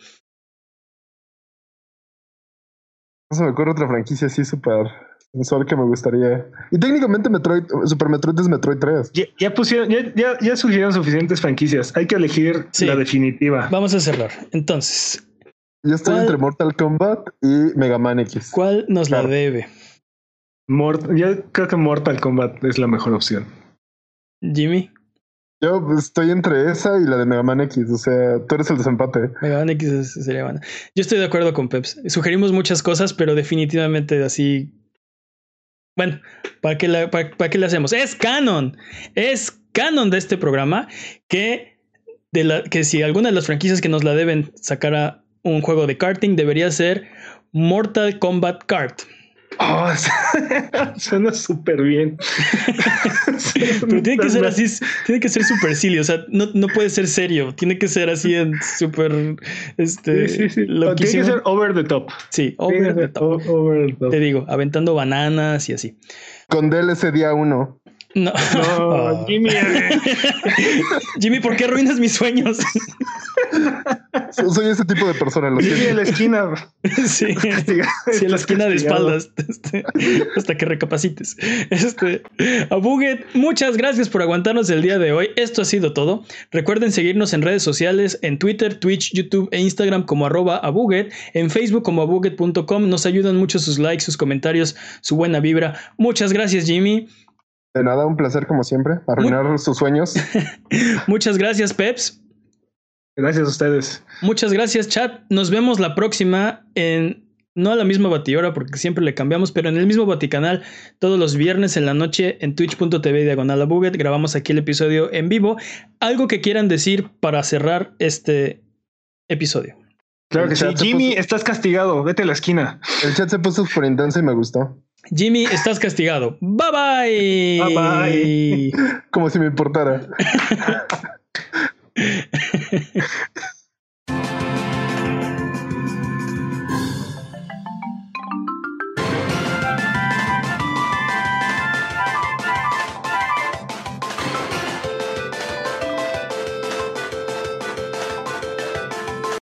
No se me ocurre otra franquicia así súper sensual que me gustaría. Y técnicamente Metroid, Super Metroid es Metroid 3. Ya, ya pusieron, ya, ya, ya surgieron suficientes franquicias. Hay que elegir Sí. la definitiva. Vamos a cerrar. Entonces, Yo estoy ¿Cuál? entre Mortal Kombat y Mega Man X. ¿cuál nos la debe? Mort- yo creo que Mortal Kombat es la mejor opción. Jimmy, Yo estoy entre esa y la de Mega Man X. O sea, tú eres el desempate. Mega Man X sería buena. Yo estoy de acuerdo con Peps. Sugerimos muchas cosas, pero definitivamente así. Bueno, ¿para qué, la- para, qué hacemos? Es canon. Es canon de este programa que, de la, que si alguna de las franquicias que nos la deben sacar a un juego de karting debería ser Mortal Kombat Kart. Oh, suena súper bien. Pero tiene que ser así, tiene que ser super silly, o sea, no, no puede ser serio, tiene que ser así en súper, este, Sí, sí, sí. Tiene que ser over the top. Sí, over the top. o- over the top. Te digo, aventando bananas y así. Con DLC día 1. No. No, Oh. Jimmy. eh, Jimmy, ¿por qué arruinas mis sueños? Soy ese tipo de persona. Lo Jimmy en la esquina. sí. Sí, en la esquina de espaldas, este, hasta que recapacites. Este, a Buget, muchas gracias por aguantarnos el día de hoy. Esto ha sido todo. Recuerden seguirnos en redes sociales, en Twitter, Twitch, YouTube e Instagram como arroba abuget, en Facebook como abuget.com. Nos ayudan mucho sus likes, sus comentarios, su buena vibra. Muchas gracias, Jimmy. De nada, un placer como siempre. Arruinar sus sueños. Muchas gracias, Peps. Gracias a ustedes. Muchas gracias, chat. Nos vemos la próxima en no a la misma batidora porque siempre le cambiamos, pero en el mismo baticanal todos los viernes en la noche en twitch.tv diagonal a Buget. Grabamos aquí el episodio en vivo. Algo que quieran decir para cerrar este episodio. Claro que sí. Jimmy, puso- estás castigado. Vete a la esquina. El chat se puso súper intenso y me gustó. Jimmy, estás castigado. Bye bye. Bye, Como si me importara.